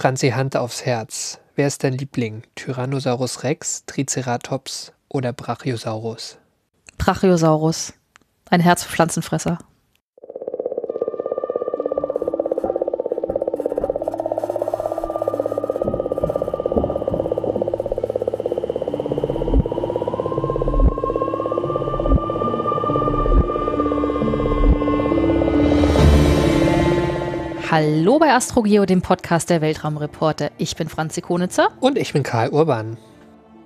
Franzi, Hand aufs Herz. Wer ist dein Liebling? Tyrannosaurus Rex, Triceratops oder Brachiosaurus? Brachiosaurus. Ein Herz für Pflanzenfresser. Hallo bei AstroGeo, dem Podcast der Weltraumreporter. Ich bin Franzi Konitzer. Und ich bin Karl Urban.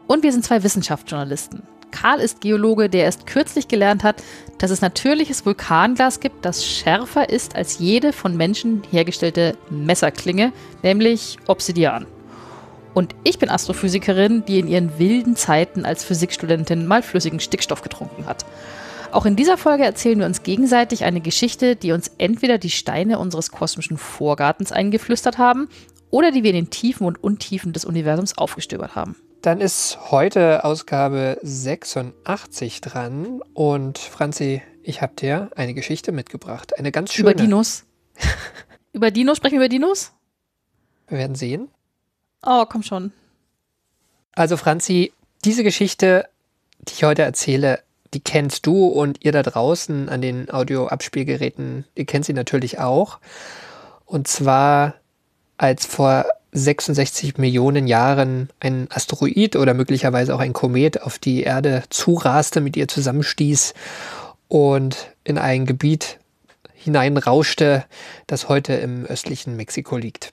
Und wir sind zwei Wissenschaftsjournalisten. Karl ist Geologe, der erst kürzlich gelernt hat, dass es natürliches Vulkanglas gibt, das schärfer ist als jede von Menschen hergestellte Messerklinge, nämlich Obsidian. Und ich bin Astrophysikerin, die in ihren wilden Zeiten als Physikstudentin mal flüssigen Stickstoff getrunken hat. Auch in dieser Folge erzählen wir uns gegenseitig eine Geschichte, die uns entweder die Steine unseres kosmischen Vorgartens eingeflüstert haben oder die wir in den Tiefen und Untiefen des Universums aufgestöbert haben. Dann ist heute Ausgabe 86 dran und Franzi, ich habe dir eine Geschichte mitgebracht. Eine ganz schöne. Über Dinos? über Dinos? Sprechen wir über Dinos? Wir werden sehen. Oh, komm schon. Also Franzi, diese Geschichte, die ich heute erzähle, die kennst du und ihr da draußen an den Audioabspielgeräten, ihr kennt sie natürlich auch. Und zwar als vor 66 Millionen Jahren ein Asteroid oder möglicherweise auch ein Komet auf die Erde zuraste, mit ihr zusammenstieß und in ein Gebiet hineinrauschte, das heute im östlichen Mexiko liegt.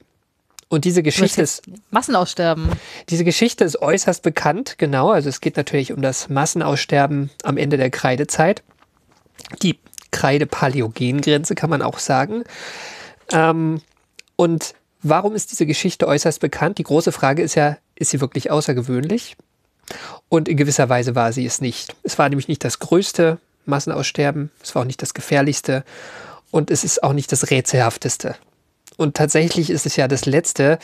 Und diese Geschichte ist. Massenaussterben. Diese Geschichte ist äußerst bekannt, genau. Also es geht natürlich um das Massenaussterben am Ende der Kreidezeit. Die Kreide-Paläogen-Grenze kann man auch sagen. Ähm, und warum ist diese Geschichte äußerst bekannt? Die große Frage ist ja, ist sie wirklich außergewöhnlich? Und in gewisser Weise war sie es nicht. Es war nämlich nicht das größte Massenaussterben, es war auch nicht das gefährlichste und es ist auch nicht das rätselhafteste. Und tatsächlich ist es ja das Letzte,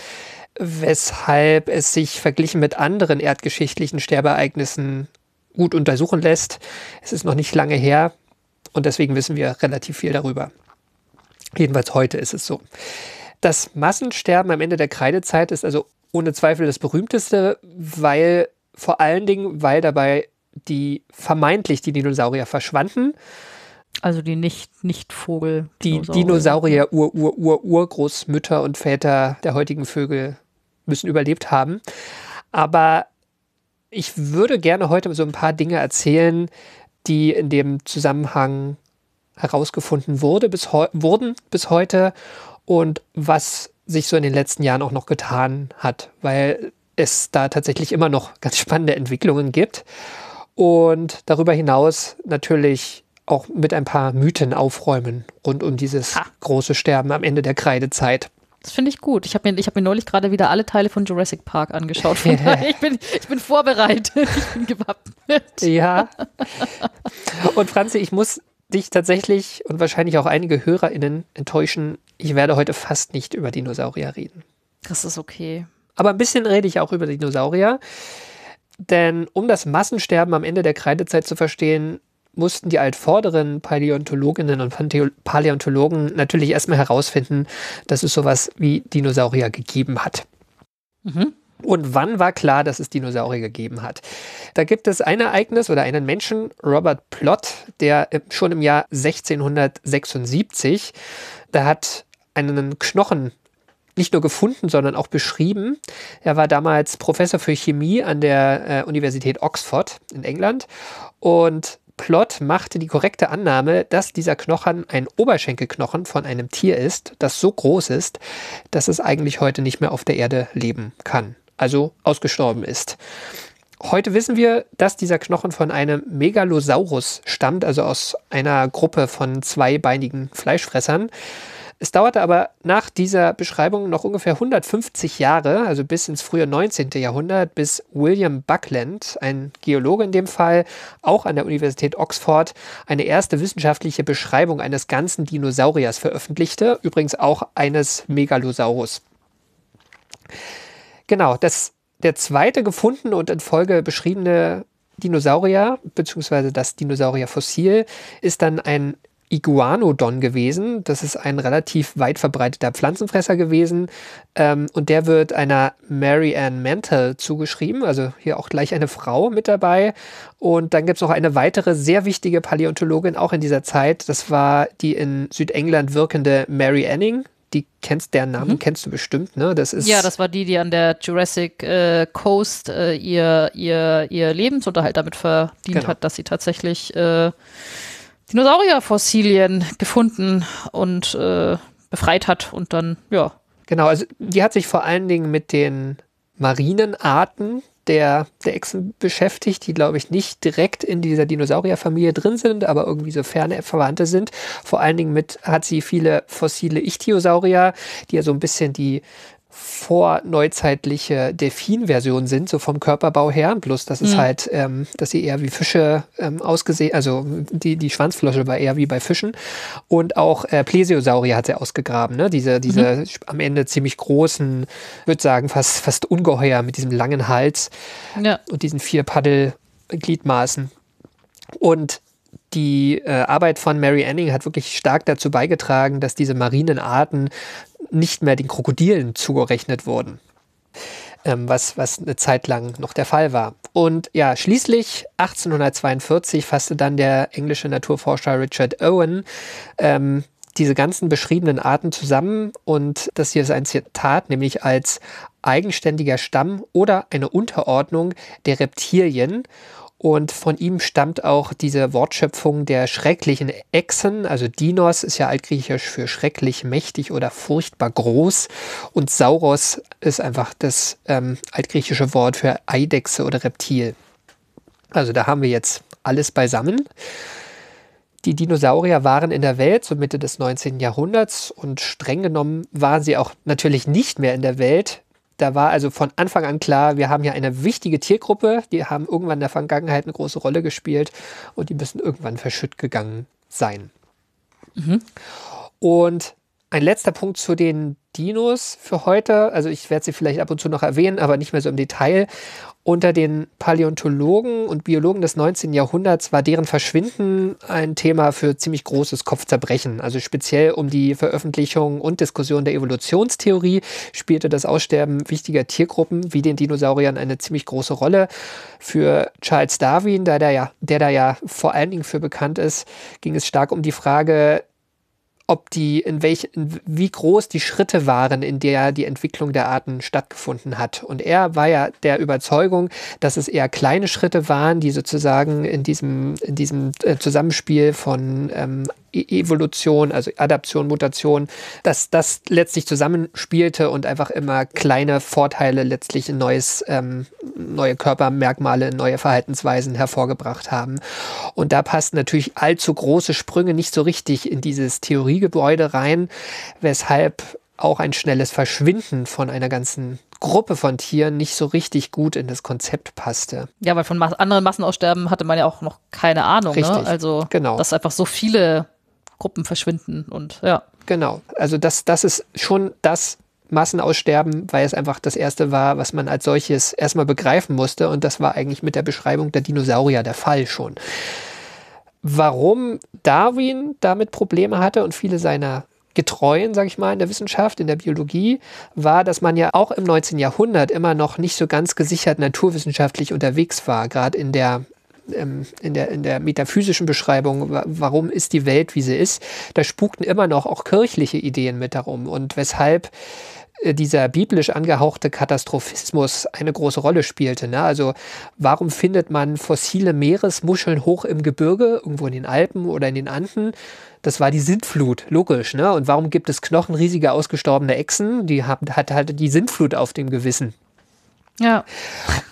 weshalb es sich verglichen mit anderen erdgeschichtlichen Sterbeereignissen gut untersuchen lässt. Es ist noch nicht lange her und deswegen wissen wir relativ viel darüber. Jedenfalls heute ist es so. Das Massensterben am Ende der Kreidezeit ist also ohne Zweifel das berühmteste, weil vor allen Dingen, weil dabei die vermeintlich die Dinosaurier verschwanden also die nicht, nicht Vogel. Die Dinosaurier, Ur, Ur, Ur, Urgroßmütter und Väter der heutigen Vögel müssen überlebt haben. Aber ich würde gerne heute so ein paar Dinge erzählen, die in dem Zusammenhang herausgefunden wurde bis wurden bis heute und was sich so in den letzten Jahren auch noch getan hat, weil es da tatsächlich immer noch ganz spannende Entwicklungen gibt. Und darüber hinaus natürlich auch mit ein paar Mythen aufräumen rund um dieses ha. große Sterben am Ende der Kreidezeit. Das finde ich gut. Ich habe mir, hab mir neulich gerade wieder alle Teile von Jurassic Park angeschaut. Ich, bin, ich bin vorbereitet. Ich bin gewappnet. Ja. Und Franzi, ich muss dich tatsächlich und wahrscheinlich auch einige HörerInnen enttäuschen. Ich werde heute fast nicht über Dinosaurier reden. Das ist okay. Aber ein bisschen rede ich auch über Dinosaurier. Denn um das Massensterben am Ende der Kreidezeit zu verstehen, mussten die altvorderen Paläontologinnen und Paläontologen natürlich erstmal herausfinden, dass es sowas wie Dinosaurier gegeben hat. Mhm. Und wann war klar, dass es Dinosaurier gegeben hat? Da gibt es ein Ereignis oder einen Menschen, Robert Plott, der schon im Jahr 1676, da hat einen Knochen nicht nur gefunden, sondern auch beschrieben. Er war damals Professor für Chemie an der äh, Universität Oxford in England und Plot machte die korrekte Annahme, dass dieser Knochen ein Oberschenkelknochen von einem Tier ist, das so groß ist, dass es eigentlich heute nicht mehr auf der Erde leben kann, also ausgestorben ist. Heute wissen wir, dass dieser Knochen von einem Megalosaurus stammt, also aus einer Gruppe von zweibeinigen Fleischfressern. Es dauerte aber nach dieser Beschreibung noch ungefähr 150 Jahre, also bis ins frühe 19. Jahrhundert, bis William Buckland, ein Geologe in dem Fall, auch an der Universität Oxford, eine erste wissenschaftliche Beschreibung eines ganzen Dinosauriers veröffentlichte, übrigens auch eines Megalosaurus. Genau, das, der zweite gefundene und in Folge beschriebene Dinosaurier, beziehungsweise das Dinosaurierfossil, ist dann ein Iguanodon gewesen. Das ist ein relativ weit verbreiteter Pflanzenfresser gewesen. Ähm, und der wird einer Mary Ann Mantle zugeschrieben. Also hier auch gleich eine Frau mit dabei. Und dann gibt es noch eine weitere sehr wichtige Paläontologin auch in dieser Zeit. Das war die in Südengland wirkende Mary Anning. Die kennst, deren Namen mhm. kennst du bestimmt, ne? Das ist ja, das war die, die an der Jurassic äh, Coast äh, ihr, ihr, ihr Lebensunterhalt damit verdient genau. hat, dass sie tatsächlich äh, Dinosaurierfossilien gefunden und äh, befreit hat und dann, ja. Genau, also die hat sich vor allen Dingen mit den marinen Arten der, der Echsen beschäftigt, die, glaube ich, nicht direkt in dieser Dinosaurierfamilie drin sind, aber irgendwie so ferne Verwandte sind. Vor allen Dingen mit hat sie viele fossile Ichthyosaurier, die ja so ein bisschen die vorneuzeitliche Delfin-Version sind, so vom Körperbau her. Bloß, dass es mhm. halt, ähm, dass sie eher wie Fische ähm, ausgesehen, also die, die Schwanzflosche war eher wie bei Fischen. Und auch äh, Plesiosaurier hat sie ausgegraben, ne? Diese, diese mhm. am Ende ziemlich großen, würde sagen, fast, fast ungeheuer mit diesem langen Hals ja. und diesen vier Paddel-Gliedmaßen. Und die äh, Arbeit von Mary Anning hat wirklich stark dazu beigetragen, dass diese marinen Arten nicht mehr den Krokodilen zugerechnet wurden. Ähm, was, was eine Zeit lang noch der Fall war. Und ja, schließlich 1842 fasste dann der englische Naturforscher Richard Owen ähm, diese ganzen beschriebenen Arten zusammen und das hier ist ein Zitat, nämlich als eigenständiger Stamm oder eine Unterordnung der Reptilien. Und von ihm stammt auch diese Wortschöpfung der schrecklichen Echsen. Also Dinos ist ja altgriechisch für schrecklich, mächtig oder furchtbar groß. Und Sauros ist einfach das ähm, altgriechische Wort für Eidechse oder Reptil. Also da haben wir jetzt alles beisammen. Die Dinosaurier waren in der Welt, so Mitte des 19. Jahrhunderts, und streng genommen waren sie auch natürlich nicht mehr in der Welt, da war also von Anfang an klar, wir haben hier eine wichtige Tiergruppe, die haben irgendwann in der Vergangenheit eine große Rolle gespielt und die müssen irgendwann verschütt gegangen sein. Mhm. Und ein letzter Punkt zu den Dinos für heute. Also ich werde sie vielleicht ab und zu noch erwähnen, aber nicht mehr so im Detail. Unter den Paläontologen und Biologen des 19. Jahrhunderts war deren Verschwinden ein Thema für ziemlich großes Kopfzerbrechen. Also speziell um die Veröffentlichung und Diskussion der Evolutionstheorie spielte das Aussterben wichtiger Tiergruppen wie den Dinosauriern eine ziemlich große Rolle. Für Charles Darwin, der da ja, der da ja vor allen Dingen für bekannt ist, ging es stark um die Frage, ob die, in welch, in wie groß die Schritte waren, in der die Entwicklung der Arten stattgefunden hat. Und er war ja der Überzeugung, dass es eher kleine Schritte waren, die sozusagen in diesem, in diesem äh, Zusammenspiel von ähm, Evolution, also Adaption, Mutation, dass das letztlich zusammenspielte und einfach immer kleine Vorteile letztlich in neues, ähm, neue Körpermerkmale, neue Verhaltensweisen hervorgebracht haben. Und da passten natürlich allzu große Sprünge nicht so richtig in dieses Theoriegebäude rein, weshalb auch ein schnelles Verschwinden von einer ganzen Gruppe von Tieren nicht so richtig gut in das Konzept passte. Ja, weil von anderen Massenaussterben hatte man ja auch noch keine Ahnung. Ne? Richtig, ne? Also, genau. dass einfach so viele Gruppen verschwinden und ja. Genau. Also das, das ist schon das Massenaussterben, weil es einfach das erste war, was man als solches erstmal begreifen musste. Und das war eigentlich mit der Beschreibung der Dinosaurier der Fall schon. Warum Darwin damit Probleme hatte und viele seiner Getreuen, sage ich mal, in der Wissenschaft, in der Biologie, war, dass man ja auch im 19. Jahrhundert immer noch nicht so ganz gesichert naturwissenschaftlich unterwegs war, gerade in der in, der, in der metaphysischen Beschreibung, warum ist die Welt, wie sie ist, da spukten immer noch auch kirchliche Ideen mit darum und weshalb äh, dieser biblisch angehauchte Katastrophismus eine große Rolle spielte. Ne? Also warum findet man fossile Meeresmuscheln hoch im Gebirge, irgendwo in den Alpen oder in den Anden? Das war die Sintflut, logisch. Ne? Und warum gibt es Knochen riesiger ausgestorbener Echsen? Die haben, hat halt die Sintflut auf dem Gewissen. Ja.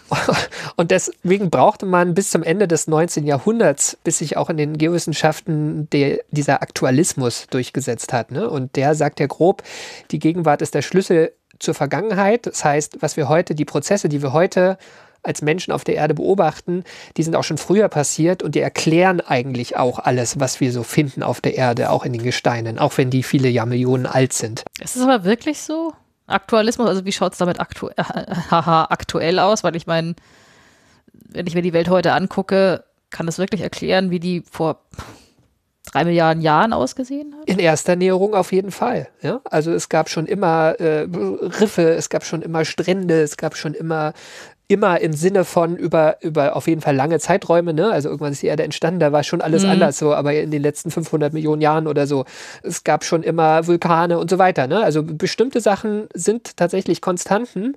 Und deswegen brauchte man bis zum Ende des 19. Jahrhunderts, bis sich auch in den Geowissenschaften der, dieser Aktualismus durchgesetzt hat. Ne? Und der sagt ja grob, die Gegenwart ist der Schlüssel zur Vergangenheit. Das heißt, was wir heute, die Prozesse, die wir heute als Menschen auf der Erde beobachten, die sind auch schon früher passiert und die erklären eigentlich auch alles, was wir so finden auf der Erde, auch in den Gesteinen, auch wenn die viele Jahrmillionen alt sind. Ist es aber wirklich so? Aktualismus, also wie schaut es damit aktu äh, aktuell aus? Weil ich meine, wenn ich mir die Welt heute angucke, kann das wirklich erklären, wie die vor drei Milliarden Jahren ausgesehen hat? In erster Näherung auf jeden Fall. Ja? Also es gab schon immer äh, Riffe, es gab schon immer Strände, es gab schon immer immer im Sinne von über, über auf jeden Fall lange Zeiträume, ne? Also irgendwann ist die Erde entstanden, da war schon alles mhm. anders so, aber in den letzten 500 Millionen Jahren oder so, es gab schon immer Vulkane und so weiter, ne? Also bestimmte Sachen sind tatsächlich Konstanten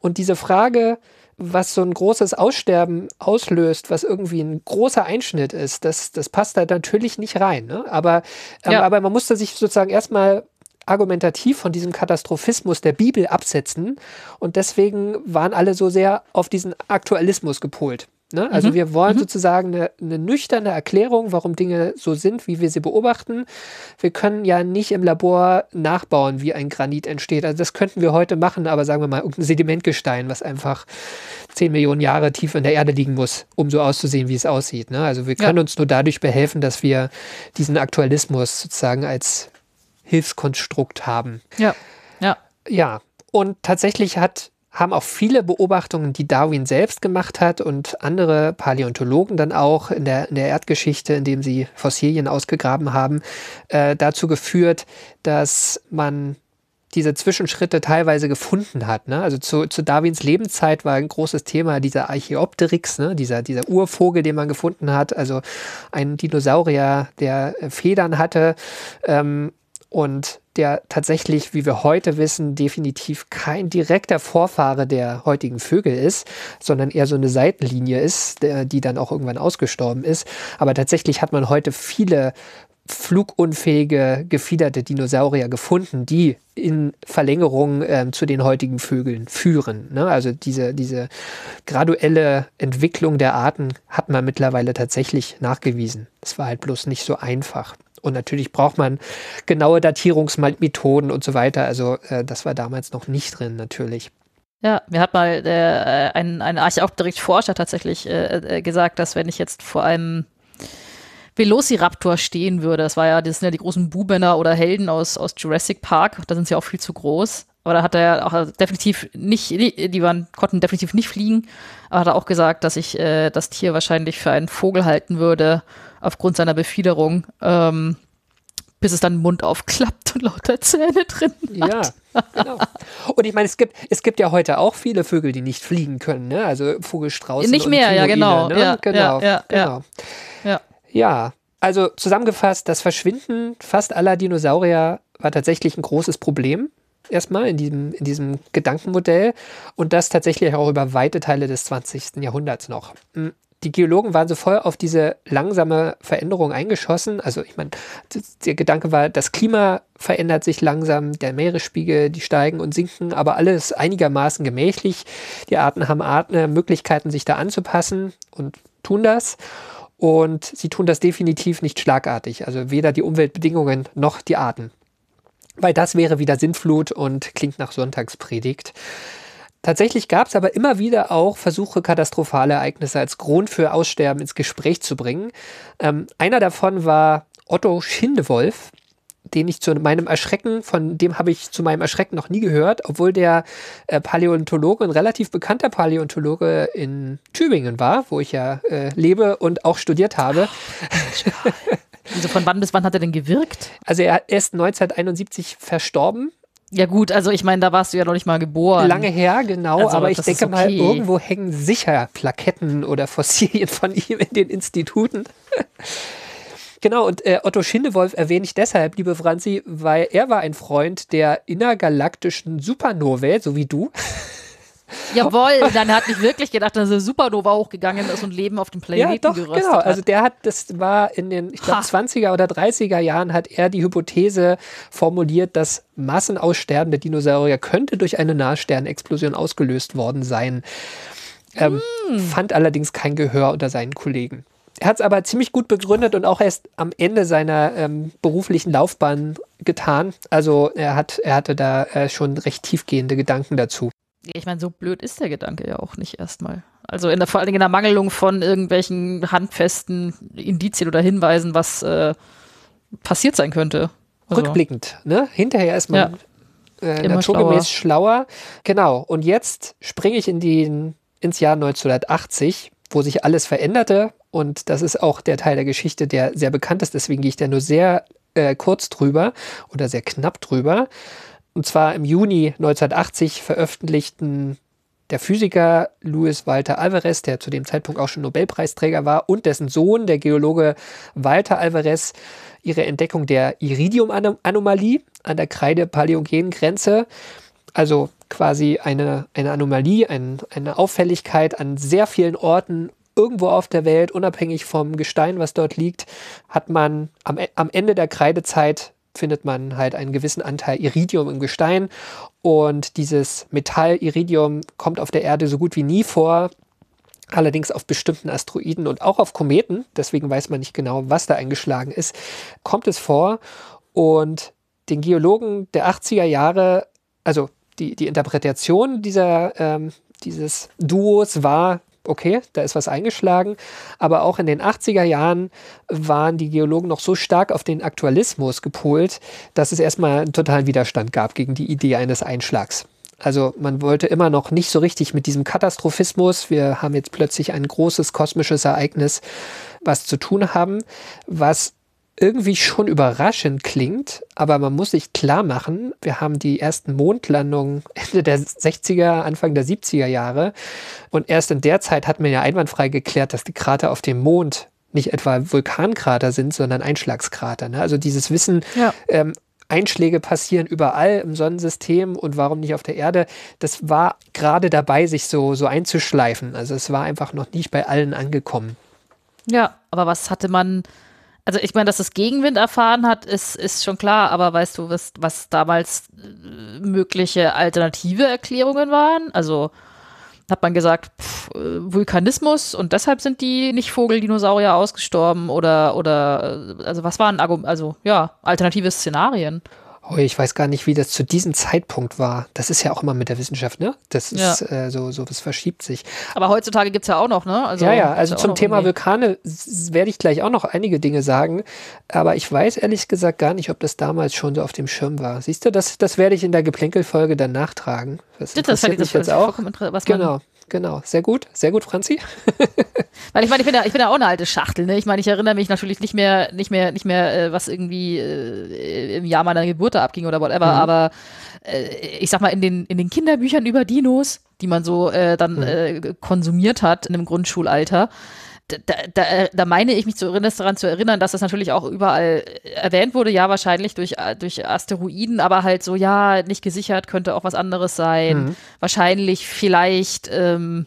und diese Frage, was so ein großes Aussterben auslöst, was irgendwie ein großer Einschnitt ist, das, das passt da natürlich nicht rein. Ne? Aber, ähm, ja. aber man musste sich sozusagen erstmal argumentativ von diesem Katastrophismus der Bibel absetzen. Und deswegen waren alle so sehr auf diesen Aktualismus gepolt. Ne? Also mhm. wir wollen mhm. sozusagen eine, eine, nüchterne Erklärung, warum Dinge so sind, wie wir sie beobachten. Wir können ja nicht im Labor nachbauen, wie ein Granit entsteht. Also das könnten wir heute machen, aber sagen wir mal irgendein Sedimentgestein, was einfach 10 Millionen Jahre tief in der Erde liegen muss, um so auszusehen, wie es aussieht. Ne? Also wir können ja. uns nur dadurch behelfen, dass wir diesen Aktualismus sozusagen als Hilfskonstrukt haben. Ja. Ja. Ja. Und tatsächlich hat, haben auch viele Beobachtungen, die Darwin selbst gemacht hat und andere Paläontologen dann auch in der, in der Erdgeschichte, indem sie Fossilien ausgegraben haben, äh, dazu geführt, dass man diese Zwischenschritte teilweise gefunden hat. Ne? Also zu, zu Darwins Lebenszeit war ein großes Thema dieser Archaeopteryx, ne? dieser, dieser Urvogel, den man gefunden hat, also ein Dinosaurier, der Federn hatte. Ähm, und der tatsächlich, wie wir heute wissen, definitiv kein direkter Vorfahre der heutigen Vögel ist, sondern eher so eine Seitenlinie ist, die dann auch irgendwann ausgestorben ist. Aber tatsächlich hat man heute viele flugunfähige, gefiederte Dinosaurier gefunden, die in Verlängerung äh, zu den heutigen Vögeln führen. Ne? Also diese, diese graduelle Entwicklung der Arten hat man mittlerweile tatsächlich nachgewiesen. Es war halt bloß nicht so einfach. Und natürlich braucht man genaue Datierungsmethoden und so weiter. Also äh, das war damals noch nicht drin, natürlich. Ja, mir hat mal äh, ein, ein Archäopteryx-Forscher tatsächlich äh, äh, gesagt, dass wenn ich jetzt vor einem Velociraptor stehen würde, das war ja, das sind ja die großen Bubener oder Helden aus, aus Jurassic Park, da sind sie auch viel zu groß. Aber da hat er auch definitiv nicht, die waren, konnten definitiv nicht fliegen, aber hat er auch gesagt, dass ich äh, das Tier wahrscheinlich für einen Vogel halten würde, aufgrund seiner Befiederung, ähm, bis es dann den Mund aufklappt und lauter Zähne drin hat. Ja, genau. Und ich meine, es gibt, es gibt ja heute auch viele Vögel, die nicht fliegen können, ne? Also Vogelstraußen. Nicht mehr, ja, genau. Ne? Ja, genau. Ja, genau. Ja. ja, also zusammengefasst, das Verschwinden fast aller Dinosaurier war tatsächlich ein großes Problem erstmal in diesem, in diesem Gedankenmodell und das tatsächlich auch über weite Teile des 20. Jahrhunderts noch. Die Geologen waren so voll auf diese langsame Veränderung eingeschossen. Also ich meine, der Gedanke war, das Klima verändert sich langsam, der Meeresspiegel, die steigen und sinken, aber alles einigermaßen gemächlich. Die Arten haben Arten, äh, Möglichkeiten, sich da anzupassen und tun das. Und sie tun das definitiv nicht schlagartig. Also weder die Umweltbedingungen noch die Arten. Weil das wäre wieder Sintflut und klingt nach Sonntagspredigt. Tatsächlich gab es aber immer wieder auch Versuche, katastrophale Ereignisse als Grund für Aussterben ins Gespräch zu bringen. Ähm, einer davon war Otto Schindewolf, den ich zu meinem Erschrecken, von dem habe ich zu meinem Erschrecken noch nie gehört, obwohl der äh, Paläontologe, ein relativ bekannter Paläontologe in Tübingen war, wo ich ja äh, lebe und auch studiert habe. also von wann bis wann hat er denn gewirkt? Also er ist 1971 verstorben ja gut, also ich meine, da warst du ja noch nicht mal geboren. Lange her, genau, also, aber ich denke okay. mal, irgendwo hängen sicher Plaketten oder Fossilien von ihm in den Instituten. genau, und äh, Otto Schindewolf erwähne ich deshalb, liebe Franzi, weil er war ein Freund der innergalaktischen Supernovae, so wie du. Jawohl, dann hat mich wirklich gedacht, dass eine Supernova hochgegangen ist und Leben auf dem Planeten ja, doch, geröstet genau. Hat. Also der hat, das war in den, ich glaube, 20er oder 30er Jahren hat er die Hypothese formuliert, dass Massenaussterben der Dinosaurier könnte durch eine Nahsternexplosion ausgelöst worden sein. Ähm, mm. Fand allerdings kein Gehör unter seinen Kollegen. Er hat es aber ziemlich gut begründet und auch erst am Ende seiner ähm, beruflichen Laufbahn getan. Also er, hat, er hatte da äh, schon recht tiefgehende Gedanken dazu. Ich meine, so blöd ist der Gedanke ja auch nicht erstmal. Also in der, vor allen Dingen in der Mangelung von irgendwelchen handfesten Indizien oder Hinweisen, was äh, passiert sein könnte. Also, Rückblickend, ne? Hinterher ist man ja, äh, naturgemäß schlauer. schlauer. Genau. Und jetzt springe ich in den, ins Jahr 1980, wo sich alles veränderte. Und das ist auch der Teil der Geschichte, der sehr bekannt ist. Deswegen gehe ich da nur sehr äh, kurz drüber oder sehr knapp drüber. Und zwar im Juni 1980 veröffentlichten der Physiker Luis Walter Alvarez, der zu dem Zeitpunkt auch schon Nobelpreisträger war, und dessen Sohn, der Geologe Walter Alvarez, ihre Entdeckung der Iridium-Anomalie an der kreide-paläogenen Grenze. Also quasi eine, eine Anomalie, ein, eine Auffälligkeit an sehr vielen Orten irgendwo auf der Welt, unabhängig vom Gestein, was dort liegt, hat man am, am Ende der Kreidezeit findet man halt einen gewissen Anteil Iridium im Gestein. Und dieses Metall Iridium kommt auf der Erde so gut wie nie vor. Allerdings auf bestimmten Asteroiden und auch auf Kometen, deswegen weiß man nicht genau, was da eingeschlagen ist, kommt es vor. Und den Geologen der 80er Jahre, also die, die Interpretation dieser, ähm, dieses Duos war, okay, da ist was eingeschlagen. Aber auch in den 80er Jahren waren die Geologen noch so stark auf den Aktualismus gepolt, dass es erstmal einen totalen Widerstand gab gegen die Idee eines Einschlags. Also man wollte immer noch nicht so richtig mit diesem Katastrophismus, wir haben jetzt plötzlich ein großes kosmisches Ereignis, was zu tun haben, was irgendwie schon überraschend klingt, aber man muss sich klar machen, wir haben die ersten Mondlandungen Ende der 60er, Anfang der 70er Jahre und erst in der Zeit hat man ja einwandfrei geklärt, dass die Krater auf dem Mond nicht etwa Vulkankrater sind, sondern Einschlagskrater. Ne? Also dieses Wissen, ja. ähm, Einschläge passieren überall im Sonnensystem und warum nicht auf der Erde, das war gerade dabei, sich so, so einzuschleifen. Also es war einfach noch nicht bei allen angekommen. Ja, aber was hatte man also ich meine, dass es Gegenwind erfahren hat, ist, ist schon klar, aber weißt du, was, was damals äh, mögliche alternative Erklärungen waren? Also hat man gesagt, pff, äh, Vulkanismus und deshalb sind die nicht Vogeldinosaurier ausgestorben oder, oder äh, also was waren also ja, alternative Szenarien? Oh, ich weiß gar nicht, wie das zu diesem Zeitpunkt war. Das ist ja auch immer mit der Wissenschaft, ne? Das ist ja. äh, so, so, das verschiebt sich. Aber heutzutage gibt es ja auch noch, ne? Also, ja, ja, also zum Thema irgendwie. Vulkane werde ich gleich auch noch einige Dinge sagen. Aber ich weiß ehrlich gesagt gar nicht, ob das damals schon so auf dem Schirm war. Siehst du, das, das werde ich in der Geplänkelfolge dann nachtragen. Das, das interessiert mich jetzt auch. Was genau genau. Sehr gut, sehr gut, Franzi. Weil ich meine, ich bin ja, ich bin ja auch eine alte Schachtel, ne? Ich meine, ich erinnere mich natürlich nicht mehr, nicht mehr, nicht mehr, äh, was irgendwie äh, im Jahr meiner Geburt da abging oder whatever, mhm. aber äh, ich sag mal, in den, in den Kinderbüchern über Dinos, die man so äh, dann mhm. Äh, konsumiert hat in einem Grundschulalter, da, da, da, meine ich mich zu erinnern, daran zu erinnern, dass das natürlich auch überall erwähnt wurde, ja, wahrscheinlich durch, durch Asteroiden, aber halt so, ja, nicht gesichert, könnte auch was anderes sein. Mhm. Wahrscheinlich, vielleicht, ähm,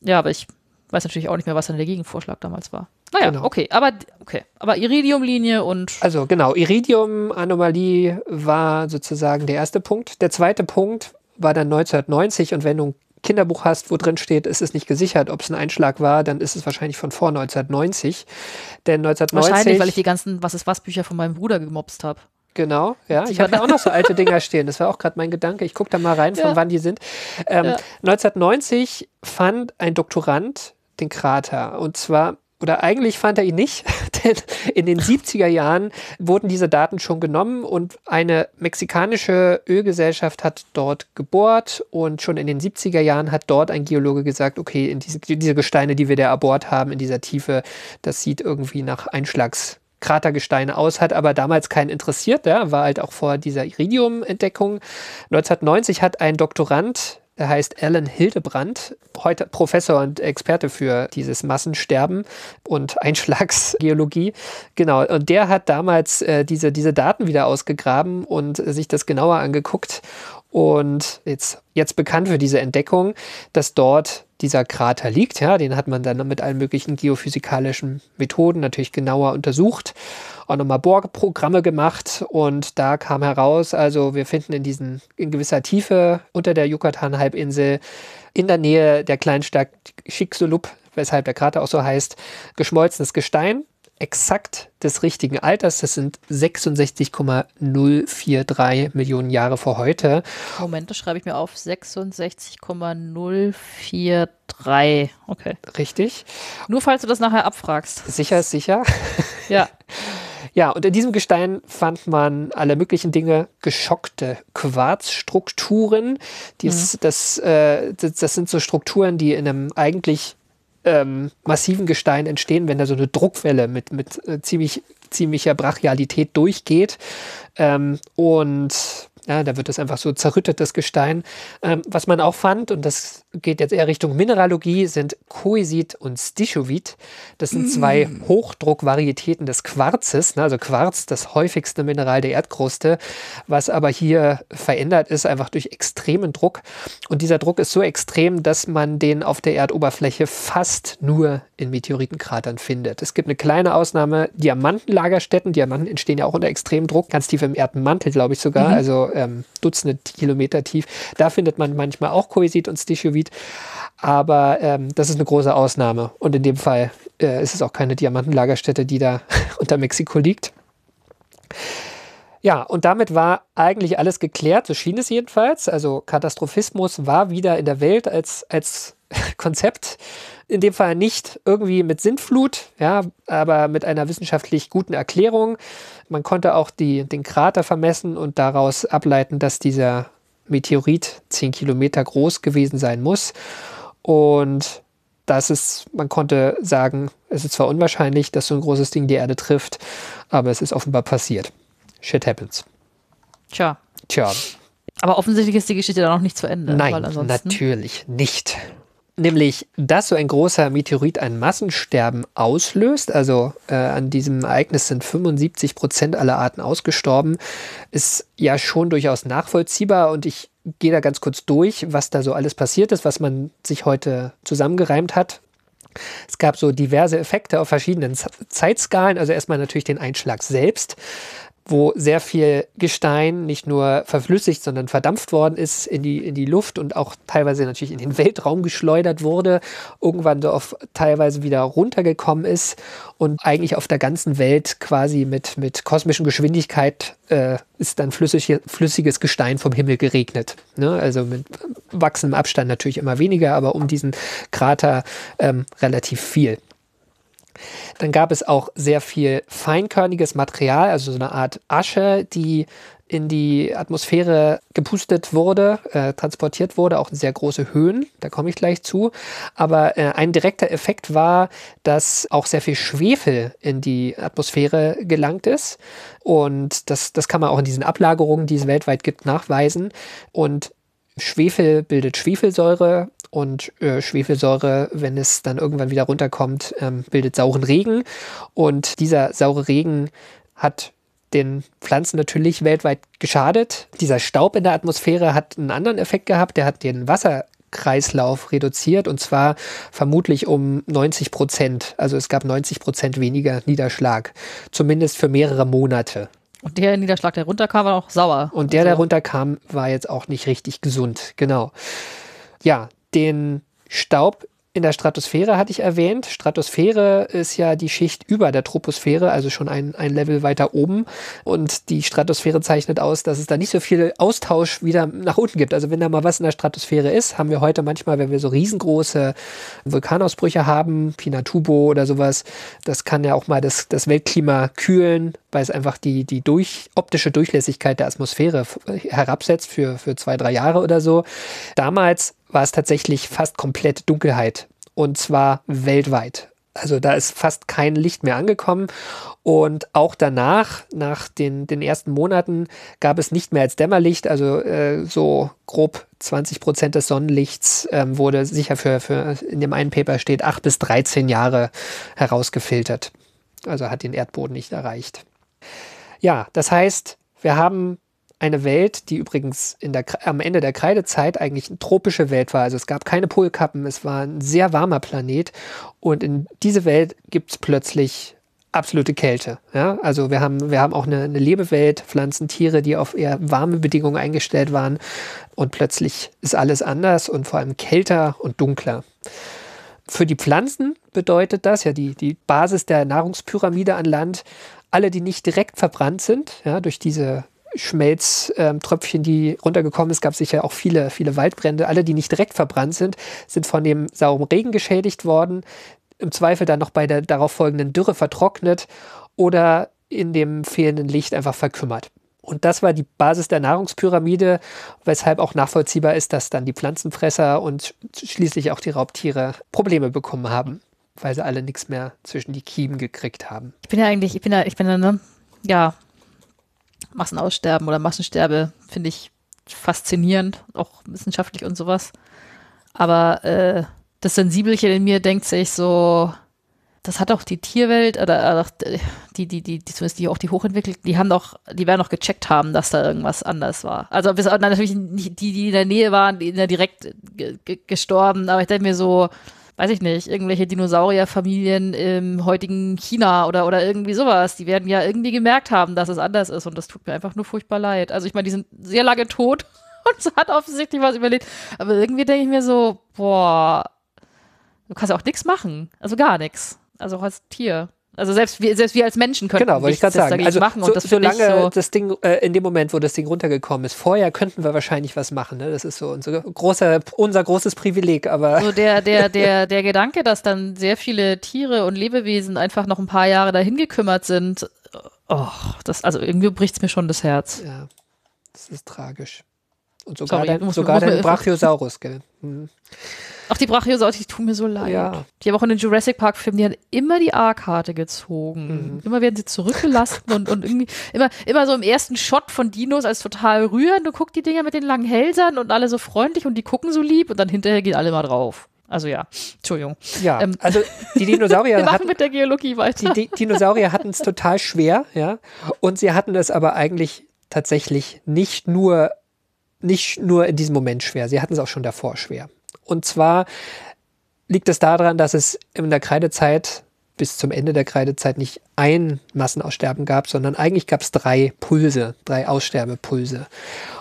ja, aber ich weiß natürlich auch nicht mehr, was dann der Gegenvorschlag damals war. Naja, genau. okay, aber okay, aber Iridium-Linie und. Also genau, Iridium-Anomalie war sozusagen der erste Punkt. Der zweite Punkt war dann 1990 und wenn du Kinderbuch hast, wo drin steht, ist es nicht gesichert, ob es ein Einschlag war, dann ist es wahrscheinlich von vor 1990. Denn 1990. Wahrscheinlich, weil ich die ganzen Was ist was Bücher von meinem Bruder gemobst habe. Genau, ja. Ich habe da auch noch so alte Dinger stehen. Das war auch gerade mein Gedanke. Ich gucke da mal rein, von ja. wann die sind. Ähm, ja. 1990 fand ein Doktorand den Krater. Und zwar oder eigentlich fand er ihn nicht, denn in den 70er Jahren wurden diese Daten schon genommen und eine mexikanische Ölgesellschaft hat dort gebohrt und schon in den 70er Jahren hat dort ein Geologe gesagt, okay, in diese, diese Gesteine, die wir da erbohrt haben, in dieser Tiefe, das sieht irgendwie nach Einschlags Kratergesteine aus, hat aber damals keinen interessiert, ja, war halt auch vor dieser Iridium-Entdeckung. 1990 hat ein Doktorand er heißt Alan Hildebrand, heute Professor und Experte für dieses Massensterben und Einschlagsgeologie. Genau, und der hat damals äh, diese, diese Daten wieder ausgegraben und sich das genauer angeguckt. Und jetzt, jetzt bekannt für diese Entdeckung, dass dort dieser Krater liegt. Ja, den hat man dann mit allen möglichen geophysikalischen Methoden natürlich genauer untersucht auch nochmal Bohrprogramme gemacht und da kam heraus, also wir finden in diesen, in gewisser Tiefe unter der Yucatan-Halbinsel in der Nähe der Kleinstadt Chicxulub, weshalb der Krater auch so heißt, geschmolzenes Gestein, exakt des richtigen Alters. Das sind 66,043 Millionen Jahre vor heute. Moment, das schreibe ich mir auf. 66,043. Okay. Richtig. Nur falls du das nachher abfragst. Sicher ist sicher. Ja. Ja, und in diesem Gestein fand man alle möglichen Dinge, geschockte Quarzstrukturen. Dies, mhm. das, äh, das, das sind so Strukturen, die in einem eigentlich ähm, massiven Gestein entstehen, wenn da so eine Druckwelle mit, mit äh, ziemlich, ziemlicher Brachialität durchgeht. Ähm, und ja, da wird das einfach so zerrüttet, das Gestein. Ähm, was man auch fand, und das geht jetzt eher Richtung Mineralogie, sind Koisit und Stishovit. Das sind zwei mm. Hochdruckvarietäten des Quarzes. Ne? Also Quarz, das häufigste Mineral der Erdkruste, was aber hier verändert ist, einfach durch extremen Druck. Und dieser Druck ist so extrem, dass man den auf der Erdoberfläche fast nur in Meteoritenkratern findet. Es gibt eine kleine Ausnahme, Diamantenlagerstätten. Diamanten entstehen ja auch unter extremem Druck, ganz tief im Erdmantel, glaube ich sogar. Mhm. Also ähm, Dutzende Kilometer tief. Da findet man manchmal auch Koisit und Stishovit, aber ähm, das ist eine große Ausnahme. Und in dem Fall äh, ist es auch keine Diamantenlagerstätte, die da unter Mexiko liegt. Ja, und damit war eigentlich alles geklärt, so schien es jedenfalls. Also Katastrophismus war wieder in der Welt als, als Konzept. In dem Fall nicht irgendwie mit Sintflut, ja, aber mit einer wissenschaftlich guten Erklärung. Man konnte auch die, den Krater vermessen und daraus ableiten, dass dieser Meteorit 10 Kilometer groß gewesen sein muss. Und das ist, man konnte sagen, es ist zwar unwahrscheinlich, dass so ein großes Ding die Erde trifft, aber es ist offenbar passiert. Shit happens. Tja. Tja. Aber offensichtlich ist die Geschichte dann noch nicht zu Ende. Nein, natürlich nicht nämlich dass so ein großer Meteorit ein Massensterben auslöst. Also äh, an diesem Ereignis sind 75 Prozent aller Arten ausgestorben, ist ja schon durchaus nachvollziehbar und ich gehe da ganz kurz durch, was da so alles passiert ist, was man sich heute zusammengereimt hat. Es gab so diverse Effekte auf verschiedenen Zeitskalen. Also erstmal natürlich den Einschlag selbst wo sehr viel Gestein nicht nur verflüssigt, sondern verdampft worden ist in die, in die Luft und auch teilweise natürlich in den Weltraum geschleudert wurde, irgendwann so auf teilweise wieder runtergekommen ist und eigentlich auf der ganzen Welt quasi mit, mit kosmischen Geschwindigkeit äh, ist dann flüssig, flüssiges Gestein vom Himmel geregnet. Ne? Also mit wachsendem Abstand natürlich immer weniger, aber um diesen Krater ähm, relativ viel. Dann gab es auch sehr viel feinkörniges Material, also so eine Art Asche, die in die Atmosphäre gepustet wurde, äh, transportiert wurde, auch in sehr große Höhen, da komme ich gleich zu. Aber äh, ein direkter Effekt war, dass auch sehr viel Schwefel in die Atmosphäre gelangt ist. Und das, das kann man auch in diesen Ablagerungen, die es weltweit gibt, nachweisen. Und Schwefel bildet Schwefelsäure und äh, Schwefelsäure, wenn es dann irgendwann wieder runterkommt, ähm, bildet sauren Regen und dieser saure Regen hat den Pflanzen natürlich weltweit geschadet. Dieser Staub in der Atmosphäre hat einen anderen Effekt gehabt, der hat den Wasserkreislauf reduziert und zwar vermutlich um 90 Prozent. Also es gab 90 Prozent weniger Niederschlag, zumindest für mehrere Monate. Und der Niederschlag, der runterkam, war auch sauer. Und der, also. der runterkam, war jetzt auch nicht richtig gesund. Genau. Ja, den Staub in der Stratosphäre hatte ich erwähnt. Stratosphäre ist ja die Schicht über der Troposphäre, also schon ein, ein Level weiter oben. Und die Stratosphäre zeichnet aus, dass es da nicht so viel Austausch wieder nach unten gibt. Also wenn da mal was in der Stratosphäre ist, haben wir heute manchmal, wenn wir so riesengroße Vulkanausbrüche haben, Pinatubo oder sowas, das kann ja auch mal das, das Weltklima kühlen, weil es einfach die, die durch, optische Durchlässigkeit der Atmosphäre herabsetzt für, für zwei, drei Jahre oder so. Damals war es tatsächlich fast komplett Dunkelheit und zwar weltweit. Also da ist fast kein Licht mehr angekommen. Und auch danach, nach den, den ersten Monaten, gab es nicht mehr als Dämmerlicht. Also äh, so grob 20 Prozent des Sonnenlichts ähm, wurde sicher für, für, in dem einen Paper steht, 8 bis 13 Jahre herausgefiltert. Also hat den Erdboden nicht erreicht. Ja, das heißt, wir haben eine Welt, die übrigens der, am Ende der Kreidezeit eigentlich eine tropische Welt war. Also es gab keine Polkappen, es war ein sehr warmer Planet und in diese Welt gibt es plötzlich absolute Kälte. Ja? Also wir haben, wir haben auch eine, eine Lebewelt, Pflanzen, Tiere, die auf eher warme Bedingungen eingestellt waren und plötzlich ist alles anders und vor allem kälter und dunkler. Für die Pflanzen bedeutet das ja die, die Basis der Nahrungspyramide an Land, alle, die nicht direkt verbrannt sind, ja, durch diese Schmelztröpfchen, die runtergekommen ist, gab sicher auch viele, viele Waldbrände. Alle, die nicht direkt verbrannt sind, sind von dem sauren Regen geschädigt worden, im Zweifel dann noch bei der darauf folgenden Dürre vertrocknet oder in dem fehlenden Licht einfach verkümmert. Und das war die Basis der Nahrungspyramide, weshalb auch nachvollziehbar ist, dass dann die Pflanzenfresser und schließlich auch die Raubtiere Probleme bekommen haben, weil sie alle nichts mehr zwischen die Kiemen gekriegt haben. Ich bin ja eigentlich, ich bin ja, ich bin ja, ne, ja, Massenaussterben oder Massensterbe finde ich faszinierend, auch wissenschaftlich und sowas. Aber äh, das Sensibelchen in mir denkt sich so, das hat auch die Tierwelt oder äh, die, die, die, die, zumindest die auch die hochentwickelt, die haben doch, die werden doch gecheckt haben, dass da irgendwas anders war. Also bis natürlich nicht die, die in der Nähe waren, die sind ja direkt gestorben, aber ich denke mir so, weiß ich nicht, irgendwelche Dinosaurierfamilien im heutigen China oder, oder irgendwie sowas, die werden ja irgendwie gemerkt haben, dass es anders ist. Und das tut mir einfach nur furchtbar leid. Also ich meine, die sind sehr lange tot und es hat offensichtlich was überlebt, aber irgendwie denke ich mir so, boah, du kannst auch nichts machen, also gar nichts. Also auch als Tier. Also selbst wir, selbst wir als Menschen können genau, wollte ich sagen. Also machen. So, und das solange so das Ding äh, in dem Moment, wo das Ding runtergekommen ist, vorher könnten wir wahrscheinlich was machen. Ne? Das ist so unser, großer, unser großes Privileg. Aber so der, der, der, der Gedanke, dass dann sehr viele Tiere und Lebewesen einfach noch ein paar Jahre dahin gekümmert sind, oh, das, also irgendwie bricht es mir schon das Herz. Ja, das ist tragisch. Und sogar Sorry, dein, sogar dein Brachiosaurus, gell? Hm. Ach, die Brachiosaurus, die tun mir so leid. Ja. Die haben auch in den Jurassic Park-Filmen, die haben immer die A-Karte gezogen. Mhm. Immer werden sie zurückgelassen und, und irgendwie immer, immer so im ersten Shot von Dinos als total rührend. Du guckst die Dinger mit den langen Hälsern und alle so freundlich und die gucken so lieb und dann hinterher gehen alle mal drauf. Also ja, Entschuldigung. Ja, ähm, also die Dinosaurier Wir hatten mit der Geologie weiter. Die, die Dinosaurier hatten es total schwer, ja, und sie hatten es aber eigentlich tatsächlich nicht nur nicht nur in diesem Moment schwer, sie hatten es auch schon davor schwer. Und zwar liegt es daran, dass es in der Kreidezeit bis zum Ende der Kreidezeit nicht ein Massenaussterben gab, sondern eigentlich gab es drei Pulse, drei Aussterbepulse.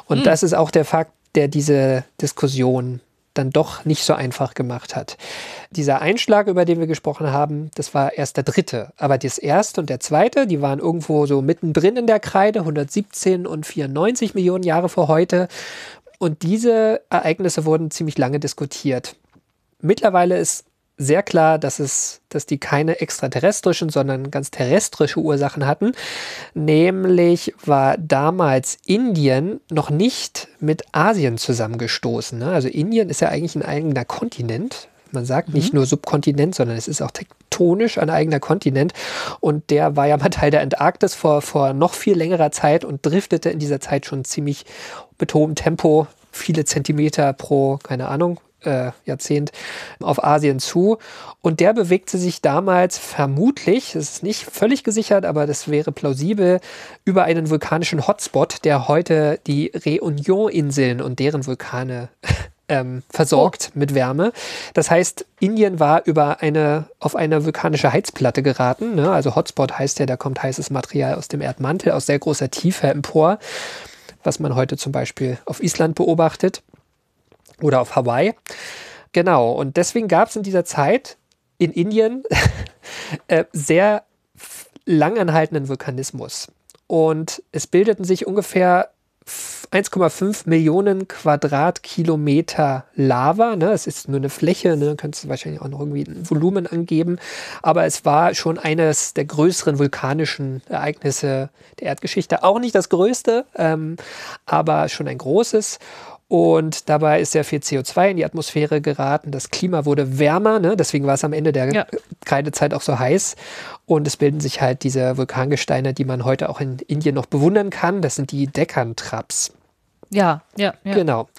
Und mhm. das ist auch der Fakt, der diese Diskussion dann doch nicht so einfach gemacht hat. Dieser Einschlag, über den wir gesprochen haben, das war erst der dritte. Aber das erste und der zweite, die waren irgendwo so mittendrin in der Kreide, 117 und 94 Millionen Jahre vor heute. Und diese Ereignisse wurden ziemlich lange diskutiert. Mittlerweile ist sehr klar, dass es, dass die keine extraterrestrischen, sondern ganz terrestrische Ursachen hatten. Nämlich war damals Indien noch nicht mit Asien zusammengestoßen. Ne? Also Indien ist ja eigentlich ein eigener Kontinent. Man sagt mhm. nicht nur Subkontinent, sondern es ist auch tektonisch ein eigener Kontinent. Und der war ja mal Teil der Antarktis vor, vor noch viel längerer Zeit und driftete in dieser Zeit schon ziemlich mit hohem Tempo, viele Zentimeter pro, keine Ahnung, äh, Jahrzehnt auf Asien zu. Und der bewegte sich damals vermutlich, das ist nicht völlig gesichert, aber das wäre plausibel, über einen vulkanischen Hotspot, der heute die Reunion-Inseln und deren Vulkane ähm, versorgt oh. mit Wärme. Das heißt, Indien war über eine, auf eine vulkanische Heizplatte geraten. Ne? Also Hotspot heißt ja, da kommt heißes Material aus dem Erdmantel, aus sehr großer Tiefe empor, was man heute zum Beispiel auf Island beobachtet oder auf Hawaii. Genau, und deswegen gab es in dieser Zeit in Indien äh, sehr langanhaltenden Vulkanismus. Und es bildeten sich ungefähr 1,5 Millionen Quadratkilometer Lava. Ne? Es ist nur eine Fläche, ne? kannst du wahrscheinlich auch noch irgendwie ein Volumen angeben. Aber es war schon eines der größeren vulkanischen Ereignisse der Erdgeschichte. Auch nicht das größte, ähm, aber schon ein großes. Und dabei ist sehr viel CO2 in die Atmosphäre geraten. Das Klima wurde wärmer, ne? deswegen war es am Ende der ja. Kreidezeit auch so heiß. Und es bilden sich halt diese Vulkangesteine, die man heute auch in Indien noch bewundern kann. Das sind die Deccan-Traps. Ja, ja, ja. Genau.